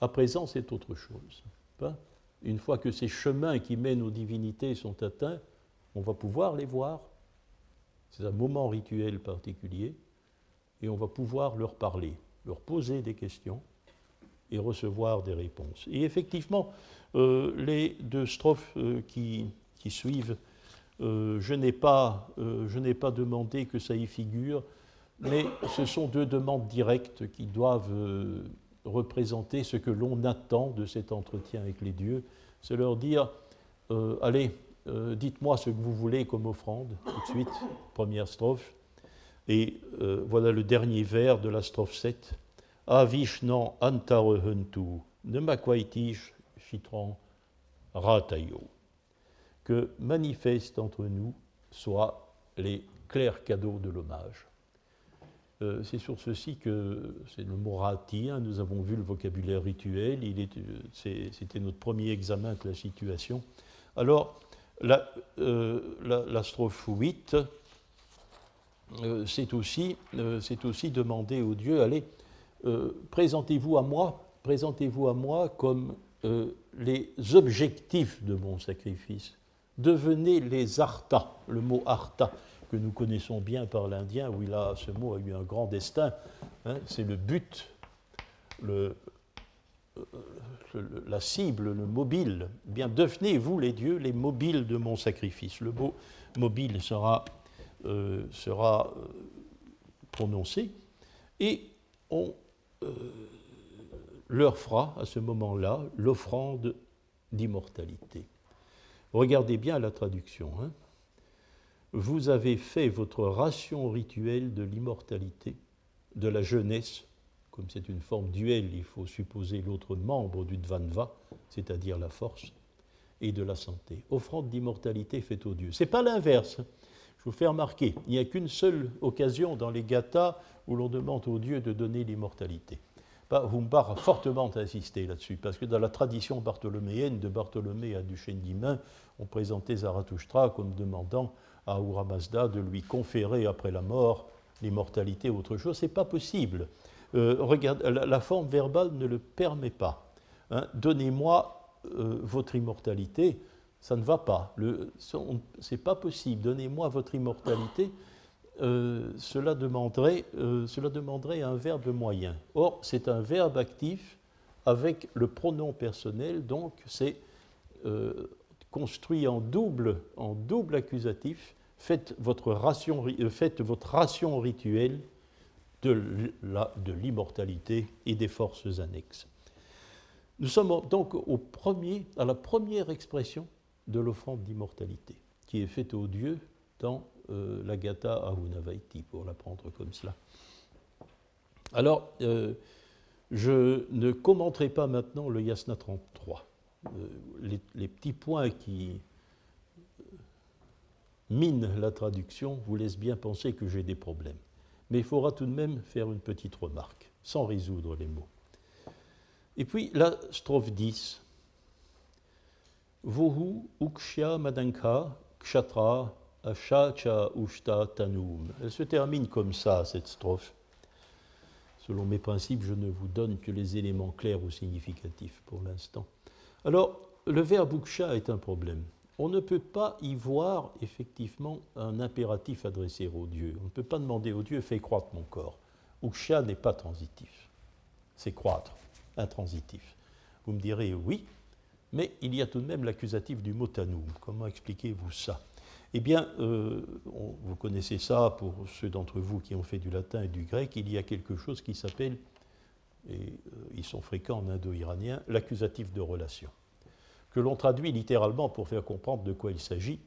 Speaker 2: À présent, c'est autre chose. Une fois que ces chemins qui mènent aux divinités sont atteints, on va pouvoir les voir. C'est un moment rituel particulier. Et on va pouvoir leur parler, leur poser des questions et recevoir des réponses. Et effectivement, euh, les deux strophes euh, qui, qui, suivent euh, je n'ai pas, pas, demandé que ça y figure, mais ce sont deux demandes directes qui doivent représenter ce que l'on attend de cet entretien avec les dieux. C'est leur dire, allez, dites-moi ce que vous voulez comme offrande, tout de suite, première strophe. Et voilà le dernier vers de la strophe 7. Avishnan nemakwaitish chitran ratayo que manifestent entre nous soient les clairs cadeaux de l'hommage. Euh, c'est sur ceci que c'est le mot rati, hein, nous avons vu le vocabulaire rituel, c'était notre premier examen de la situation. Alors, la, euh, la, strophe 8, euh, c'est aussi, demander au Dieu, allez, présentez-vous à moi, présentez-vous à moi comme les objectifs de mon sacrifice devenez les arta, le mot arta que nous connaissons bien par l'Indien, où il a, ce mot a eu un grand destin, hein, c'est le but, la cible, le mobile. Eh bien, devenez-vous les dieux, les mobiles de mon sacrifice. Le mot mobile sera, euh, sera euh, prononcé et on euh, leur fera à ce moment-là l'offrande d'immortalité. Regardez bien la traduction. Hein. Vous avez fait votre ration rituelle de l'immortalité, de la jeunesse, comme c'est une forme duel, il faut supposer l'autre membre du Dvanva, c'est-à-dire la force, et de la santé. Offrande d'immortalité faite aux dieux. Ce n'est pas l'inverse. Je vous fais remarquer, il n'y a qu'une seule occasion dans les gathas où l'on demande aux dieux de donner l'immortalité. Humbach a fortement insisté là-dessus, parce que dans la tradition bartholoméenne de Bartholomé à Duchesne-Guimain, on présentait Zarathustra comme demandant à Ahura Mazda de lui conférer après la mort l'immortalité ou autre chose. Ce n'est pas possible. Euh, regarde, la, forme verbale ne le permet pas. Hein. Donnez-moi euh, votre immortalité, ça ne va pas. Ce n'est pas possible. Donnez-moi votre immortalité. Euh, cela, demanderait, euh, cela demanderait un verbe moyen. Or, c'est un verbe actif avec le pronom personnel, donc c'est euh, construit en double, en double accusatif. Faites votre ration, faites votre ration rituelle de l'immortalité et des forces annexes. Nous sommes donc au premier, à la première expression de l'offrande d'immortalité, qui est faite aux dieux dans euh, la Gata Ahunavaiti, pour la prendre comme cela. Alors, euh, je ne commenterai pas maintenant le Yasna 33. Euh, les, petits points qui minent la traduction vous laissent bien penser que j'ai des problèmes. Mais il faudra tout de même faire une petite remarque, sans résoudre les mots. Et puis la strophe 10. Vohu ukshya madanka kshatra Ashacha Ushta Tanum. Elle se termine comme ça, cette strophe. Selon mes principes, je ne vous donne que les éléments clairs ou significatifs pour l'instant. Alors, le verbe uksha est un problème. on ne peut pas y voir effectivement un impératif adressé au Dieu. On ne peut pas demander au Dieu fais croître mon corps. Uksha n'est pas transitif, c'est croître, intransitif. Vous me direz oui, mais il y a tout de même l'accusatif du mot Comment expliquez-vous ça? Eh bien, euh, vous connaissez ça pour ceux d'entre vous qui ont fait du latin et du grec, il y a quelque chose qui s'appelle, et euh, ils sont fréquents en indo-iranien, l'accusatif de relation que l'on traduit littéralement pour faire comprendre de quoi il s'agit,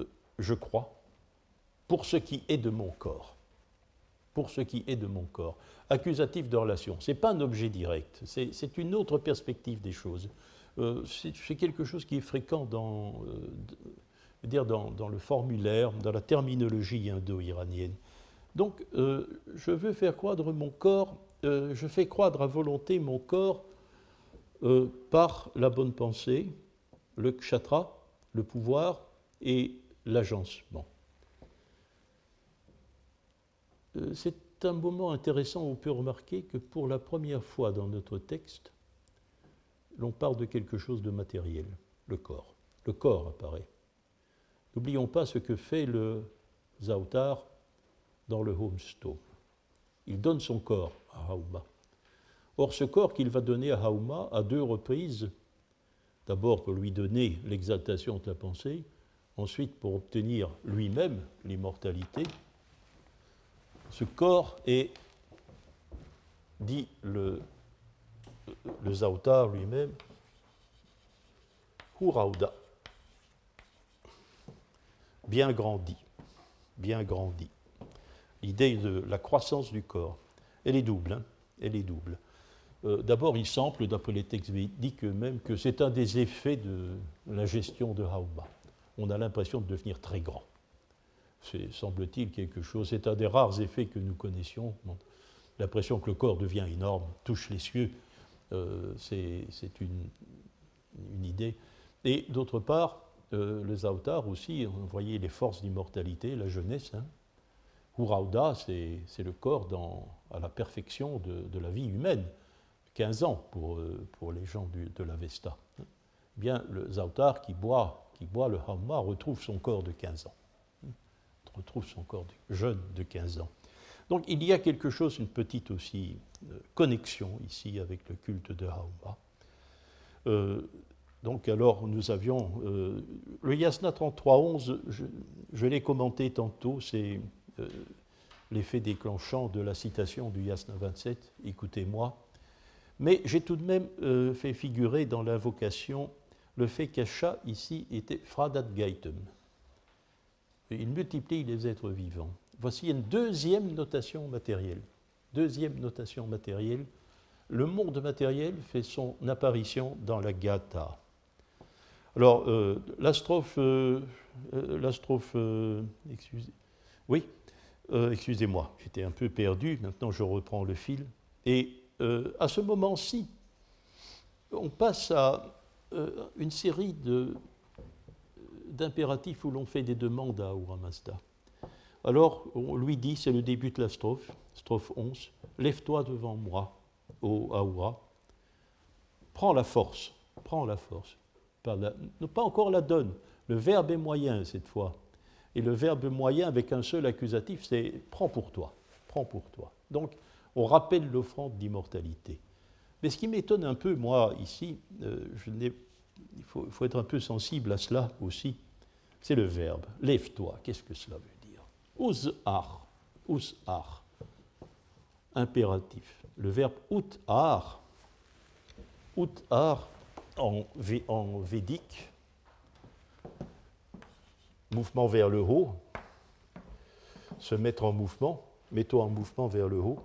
Speaker 2: euh, je crois, pour ce qui est de mon corps. Pour ce qui est de mon corps. Accusatif de relation. Ce n'est pas un objet direct, c'est une autre perspective des choses. Euh, c'est quelque chose qui est fréquent dans, euh, dire dans, le formulaire, dans la terminologie indo-iranienne. Donc, je veux faire croître mon corps, je fais croître à volonté mon corps euh, par la bonne pensée, le kshatra, le pouvoir et l'agencement. Euh, c'est un moment intéressant on peut remarquer que pour la première fois dans notre texte, l'on parle de quelque chose de matériel, le corps. Le corps apparaît. N'oublions pas ce que fait le Zautar dans le Homestone. Il donne son corps à Hauma. Or, ce corps qu'il va donner à Hauma à deux reprises, d'abord pour lui donner l'exaltation de la pensée, ensuite pour obtenir lui-même l'immortalité, ce corps est, dit le, le Zautar lui-même, Hurauda, bien grandi, bien grandi. L'idée de la croissance du corps, elle est double, hein, elle est double. Euh, d'abord, il semble, d'après les textes védiques eux-mêmes, que c'est un des effets de la gestion de Hauma. On a l'impression de devenir très grand. C'est, semble-t-il, quelque chose. C'est un des rares effets que nous connaissions. L'impression que le corps devient énorme, touche les cieux, c'est, une, idée. Et d'autre part, euh, le Zautar aussi, vous voyez les forces d'immortalité, la jeunesse. Hein. Hurauda, c'est, le corps dans, à la perfection de la vie humaine. 15 ans pour, euh, pour les gens de la Vesta. Eh bien, le Zautar qui boit, qui boit le Hamma retrouve son corps de 15 ans. Retrouve son corps de, jeune de 15 ans. Donc il y a quelque chose, une petite aussi euh, connexion ici avec le culte de Hauma. Euh, donc alors nous avions le Yasna 33.11, je, je l'ai commenté tantôt, c'est l'effet déclenchant de la citation du Yasna 27, écoutez-moi, mais j'ai tout de même euh, fait figurer dans l'invocation le fait qu'Acha ici était fradat gaitum. Il multiplie les êtres vivants. Voici une deuxième notation matérielle. Deuxième notation matérielle. Le monde matériel fait son apparition dans la Gata. Alors, euh, la strophe, euh, excusez, oui, excusez-moi, j'étais un peu perdu, maintenant je reprends le fil. Et euh, à ce moment-ci, on passe à euh, une série d'impératifs où l'on fait des demandes à Mazda. Alors, on lui dit, c'est le début de la strophe, strophe 11, Lève-toi devant moi, ô Ahura, prends la force, prends la force. Pas, pas encore la donne, le verbe est moyen cette fois. Et le verbe moyen avec un seul accusatif, c'est prends pour toi, prends pour toi. Donc, on rappelle l'offrande d'immortalité. Mais ce qui m'étonne un peu, moi, ici, euh, il faut, être un peu sensible à cela aussi, c'est le verbe. Lève-toi. Qu'est-ce que cela veut Uz'ar. Uz'ar. Impératif. Le verbe ut'ar. Ut'ar en, en védique, mouvement vers le haut, se mettre en mouvement, mets-toi en mouvement vers le haut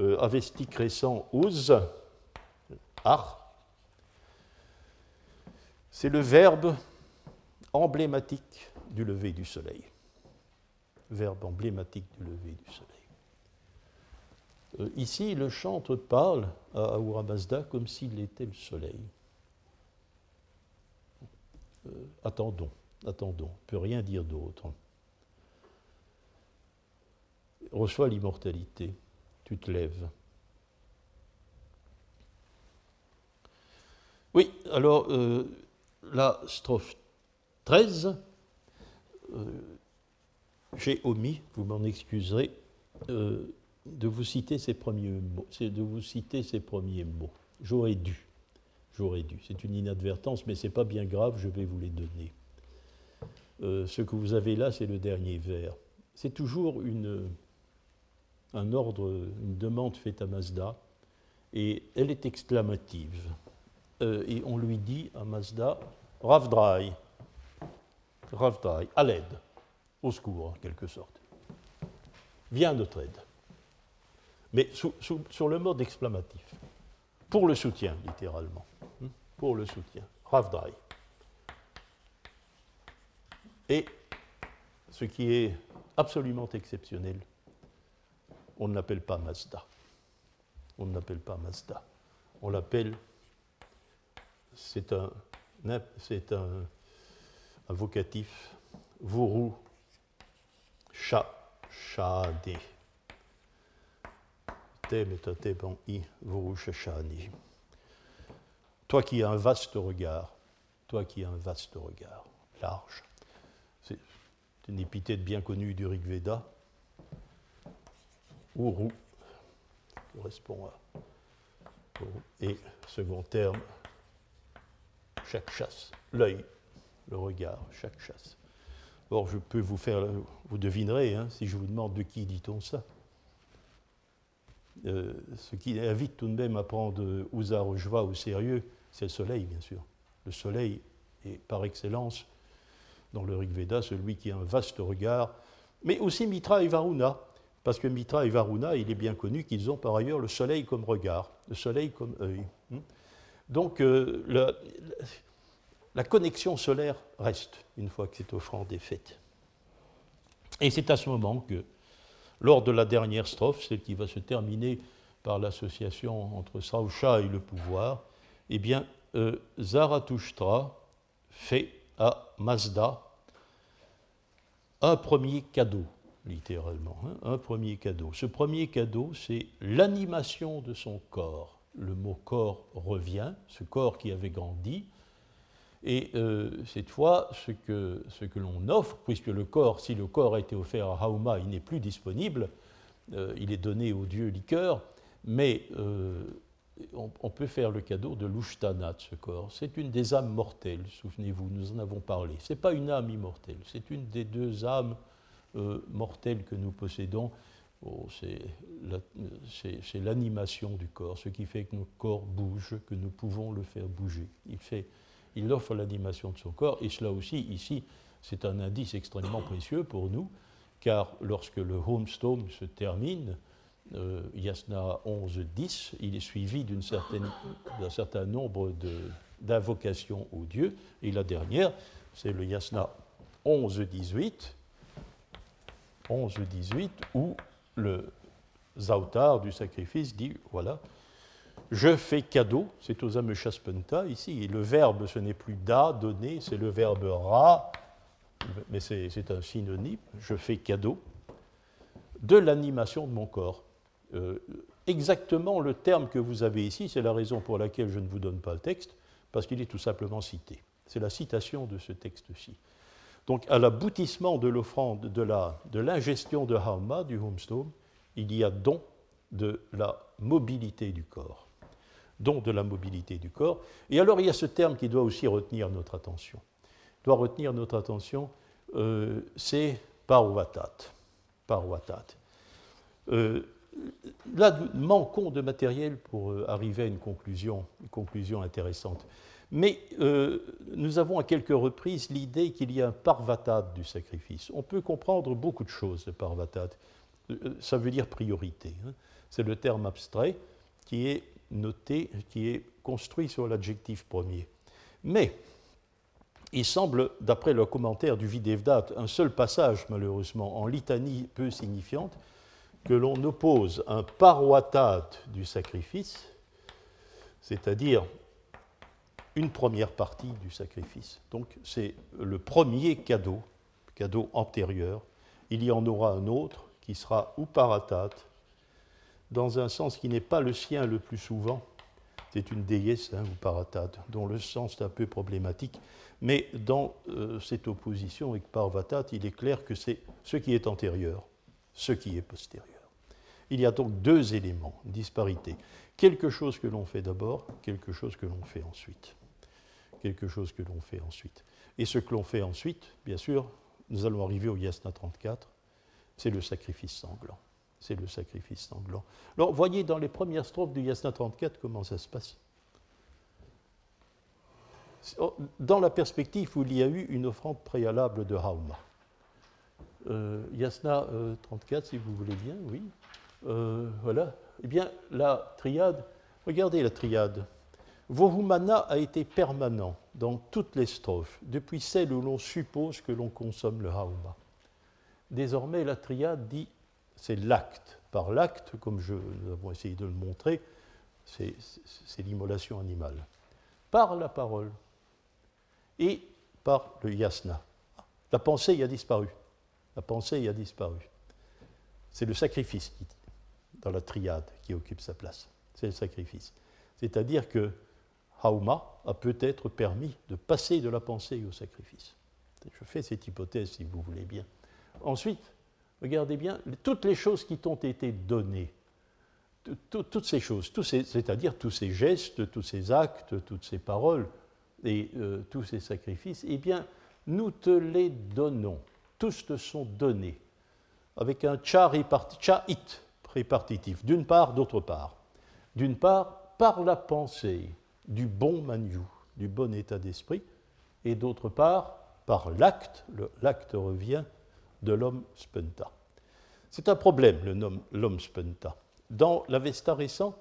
Speaker 2: euh, avestique récent uz, ar, c'est le verbe emblématique du lever du soleil. Verbe emblématique du lever du soleil. Euh, ici, le chantre parle à Ahura Mazda comme s'il était le soleil. Euh, attendons, attendons, on ne peut rien dire d'autre. Reçoit l'immortalité tu te lèves. Oui, alors euh, la strophe 13, j'ai omis, vous m'en excuserez, de vous citer ces premiers mots. De vous citer ces premiers mots. J'aurais dû. J'aurais dû. C'est une inadvertance, mais ce n'est pas bien grave, je vais vous les donner. Euh, ce que vous avez là, c'est le dernier vers. C'est toujours une, un ordre, une demande faite à Mazda, et elle est exclamative. Euh, et on lui dit à Mazda, Ravdrai, Ravdrai, à l'aide, au secours en quelque sorte. Viens notre aide mais sur le mode exclamatif. Pour le soutien, littéralement. Hmm? Pour le soutien. Ravdai. Et ce qui est absolument exceptionnel, on ne l'appelle pas Mazda. On ne l'appelle pas Mazda. On l'appelle, c'est un, un, un vocatif, Vuru Sha Shade. Toi qui as un vaste regard, toi qui as un vaste regard, large. C'est une épithète bien connue du Rig Veda. Uru correspond à. Et second terme, chaque chasse, l'œil, le regard, chaque chasse. Or, je peux vous faire, vous devinerez, hein, si je vous demande de qui dit-on ça. Euh, ce qui invite tout de même à prendre Uza Rojva au sérieux, c'est le soleil, bien sûr. Le soleil est par excellence, dans le Rig Veda, celui qui a un vaste regard, mais aussi Mitra et Varuna, parce que Mitra et Varuna, il est bien connu qu'ils ont par ailleurs le soleil comme regard, le soleil comme œil. Donc euh, la, connexion solaire reste une fois que cette offrande est faite. Et c'est à ce moment que lors de la dernière strophe, celle qui va se terminer par l'association entre Sausha et le pouvoir, eh bien, euh, Zarathustra fait à Mazda un premier cadeau, littéralement, hein, un premier cadeau. Ce premier cadeau, c'est l'animation de son corps. Le mot corps revient, ce corps qui avait grandi, et euh, cette fois, ce que, ce que l'on offre, puisque le corps, si le corps a été offert à Hauma, il n'est plus disponible, euh, il est donné au dieu liqueur, mais euh, on, peut faire le cadeau de l'Ushtanat, ce corps. C'est une des âmes mortelles, souvenez-vous, nous en avons parlé. Ce n'est pas une âme immortelle, c'est une des deux âmes mortelles que nous possédons. Oh, c'est l'animation du corps, ce qui fait que notre corps bouge, que nous pouvons le faire bouger. Il fait il offre l'animation de son corps, et cela aussi, ici, c'est un indice extrêmement précieux pour nous, car lorsque le Homestone se termine, euh, Yasna 11-10, il est suivi d'un certain nombre d'invocations aux dieux, et la dernière, c'est le Yasna 11-18, 11-18, où le Zautar du sacrifice dit, voilà, je fais cadeau, c'est aux Amechaspenta ici, et le verbe ce n'est plus da, donner, c'est le verbe ra, mais c'est un synonyme, je fais cadeau, de l'animation de mon corps. Euh, exactement le terme que vous avez ici, c'est la raison pour laquelle je ne vous donne pas le texte, parce qu'il est tout simplement cité. C'est la citation de ce texte-ci. Donc, à l'aboutissement de l'offrande, de l'ingestion de, de Harma, du homestone, il y a don de la mobilité du corps donc de la mobilité du corps. Et alors il y a ce terme qui doit aussi retenir notre attention. doit retenir notre attention, euh, c'est parvatat. Parvatat. Euh, là, nous manquons de matériel pour euh, arriver à une conclusion, conclusion intéressante. Mais nous avons à quelques reprises l'idée qu'il y a un parvatat du sacrifice. On peut comprendre beaucoup de choses de parvatat. ça veut dire priorité. Hein. C'est le terme abstrait qui est noté, qui est construit sur l'adjectif premier. Mais il semble, d'après le commentaire du Videvdat, un seul passage, malheureusement, en litanie peu signifiante, que l'on oppose un paroitat du sacrifice, c'est-à-dire une première partie du sacrifice. Donc c'est le premier cadeau, cadeau antérieur. Il y en aura un autre qui sera ou paratat, dans un sens qui n'est pas le sien le plus souvent, C'est une déesse hein, ou paratade, dont le sens est un peu problématique. Mais dans euh, cette opposition avec Parvatat, il est clair que c'est ce qui est antérieur, ce qui est postérieur. Il y a donc deux éléments, disparité. Quelque chose que l'on fait d'abord, quelque chose que l'on fait ensuite. Quelque chose que l'on fait ensuite. Et ce que l'on fait ensuite, bien sûr, nous allons arriver au Yasna 34, c'est le sacrifice sanglant c'est le sacrifice sanglant. Alors, voyez dans les premières strophes du Yasna 34 comment ça se passe. Oh, dans la perspective où il y a eu une offrande préalable de Hauma. Euh, Yasna 34, euh, si vous voulez bien, oui. Euh, voilà. Eh bien, la triade, regardez la triade. Vohumana a été permanent dans toutes les strophes, depuis celle où l'on suppose que l'on consomme le Hauma. Désormais, la triade dit c'est l'acte. Par l'acte, comme nous avons essayé de le montrer, c'est l'immolation animale. Par la parole et par le yasna. La pensée y a disparu. La pensée y a disparu. C'est le sacrifice dans la triade qui occupe sa place. C'est le sacrifice. C'est-à-dire que Hauma a peut-être permis de passer de la pensée au sacrifice. Je fais cette hypothèse si vous voulez bien. Ensuite, regardez bien, toutes les choses qui t'ont été données, toutes ces choses, c'est-à-dire tous ces gestes, tous ces actes, toutes ces paroles et euh, tous ces sacrifices, eh bien, nous te les donnons. Tous te sont donnés, avec un cha, it répartitif, d'une part, d'autre part. D'une part, par la pensée du bon manu, du bon état d'esprit, et d'autre part, par l'acte, l'acte revient de l'homme spenta. C'est un problème, l'homme spenta. Dans l'Avesta récent,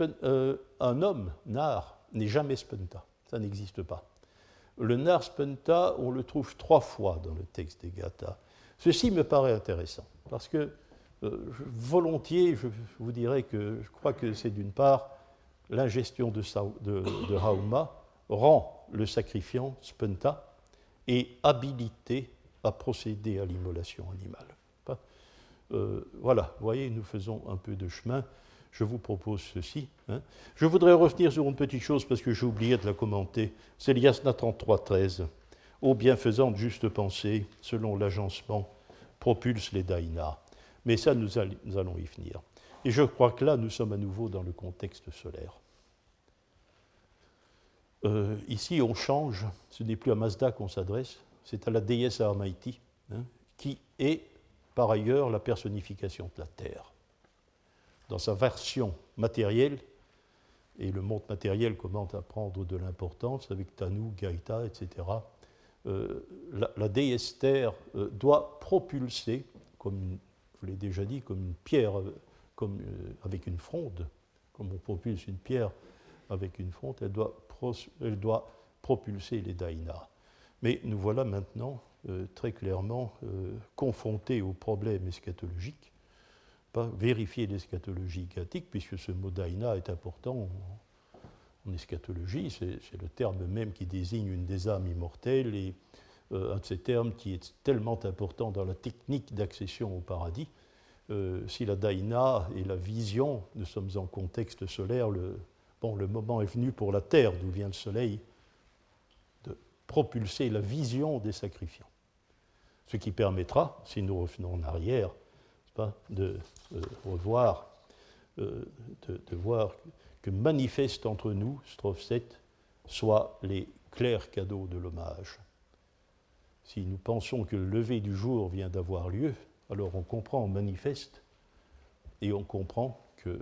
Speaker 2: euh, un homme, nar, n'est jamais spenta. Ça n'existe pas. Le nar spenta, on le trouve trois fois dans le texte des Gathas. Ceci me paraît intéressant, parce que euh, volontiers, je vous dirais que je crois que c'est d'une part l'ingestion de, de, de Hauma rend le sacrifiant spenta et habilité à procéder à l'immolation animale. Euh, voilà, vous voyez, nous faisons un peu de chemin. Je vous propose ceci. Hein. Je voudrais revenir sur une petite chose parce que j'ai oublié de la commenter. C'est l'Yasna 33.13. Ô bienfaisante juste pensée, selon l'agencement, propulse les daïnas. Mais ça, nous, allons y venir. Et je crois que là, nous sommes à nouveau dans le contexte solaire. Euh, ici, on change. Ce n'est plus à Mazda qu'on s'adresse, c'est à la déesse Armaïti, hein, qui est par ailleurs la personnification de la Terre. Dans sa version matérielle, et le monde matériel commence à prendre de l'importance avec Tanu, Gaïta, etc., euh, la, déesse Terre euh, doit propulser, comme je l'ai déjà dit, comme une pierre euh, avec une fronde, comme on propulse une pierre avec une fronde, elle doit, propulser les Daïnas. Mais nous voilà maintenant euh, très clairement euh, confrontés aux problèmes eschatologiques, pas vérifier l'eschatologie gothique, puisque ce mot daina est important en, eschatologie, c'est le terme même qui désigne une des âmes immortelles et euh, un de ces termes qui est tellement important dans la technique d'accession au paradis. si la daina et la vision, nous sommes en contexte solaire, bon, le moment est venu pour la terre, d'où vient le soleil, propulser la vision des sacrifiants. Ce qui permettra, si nous revenons en arrière, de euh, revoir, euh, de, voir que manifeste entre nous, strophe 7, soit les clairs cadeaux de l'hommage. Si nous pensons que le lever du jour vient d'avoir lieu, alors on comprend, on manifeste, et on comprend que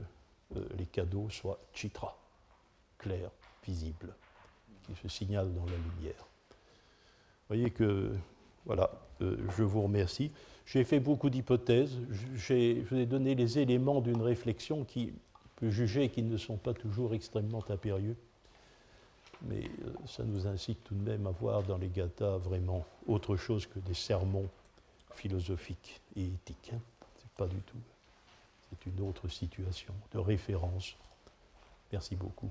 Speaker 2: euh, les cadeaux soient chitra, clairs, visibles, qui se signalent dans la lumière. Voyez que, voilà, euh, je vous remercie. J'ai fait beaucoup d'hypothèses. Je vous ai donné les éléments d'une réflexion qui peut juger qu'ils ne sont pas toujours extrêmement impérieux. Mais euh, ça nous incite tout de même à voir dans les gathas vraiment autre chose que des sermons philosophiques et éthiques. Hein. C'est pas du tout. C'est une autre situation de référence. Merci beaucoup.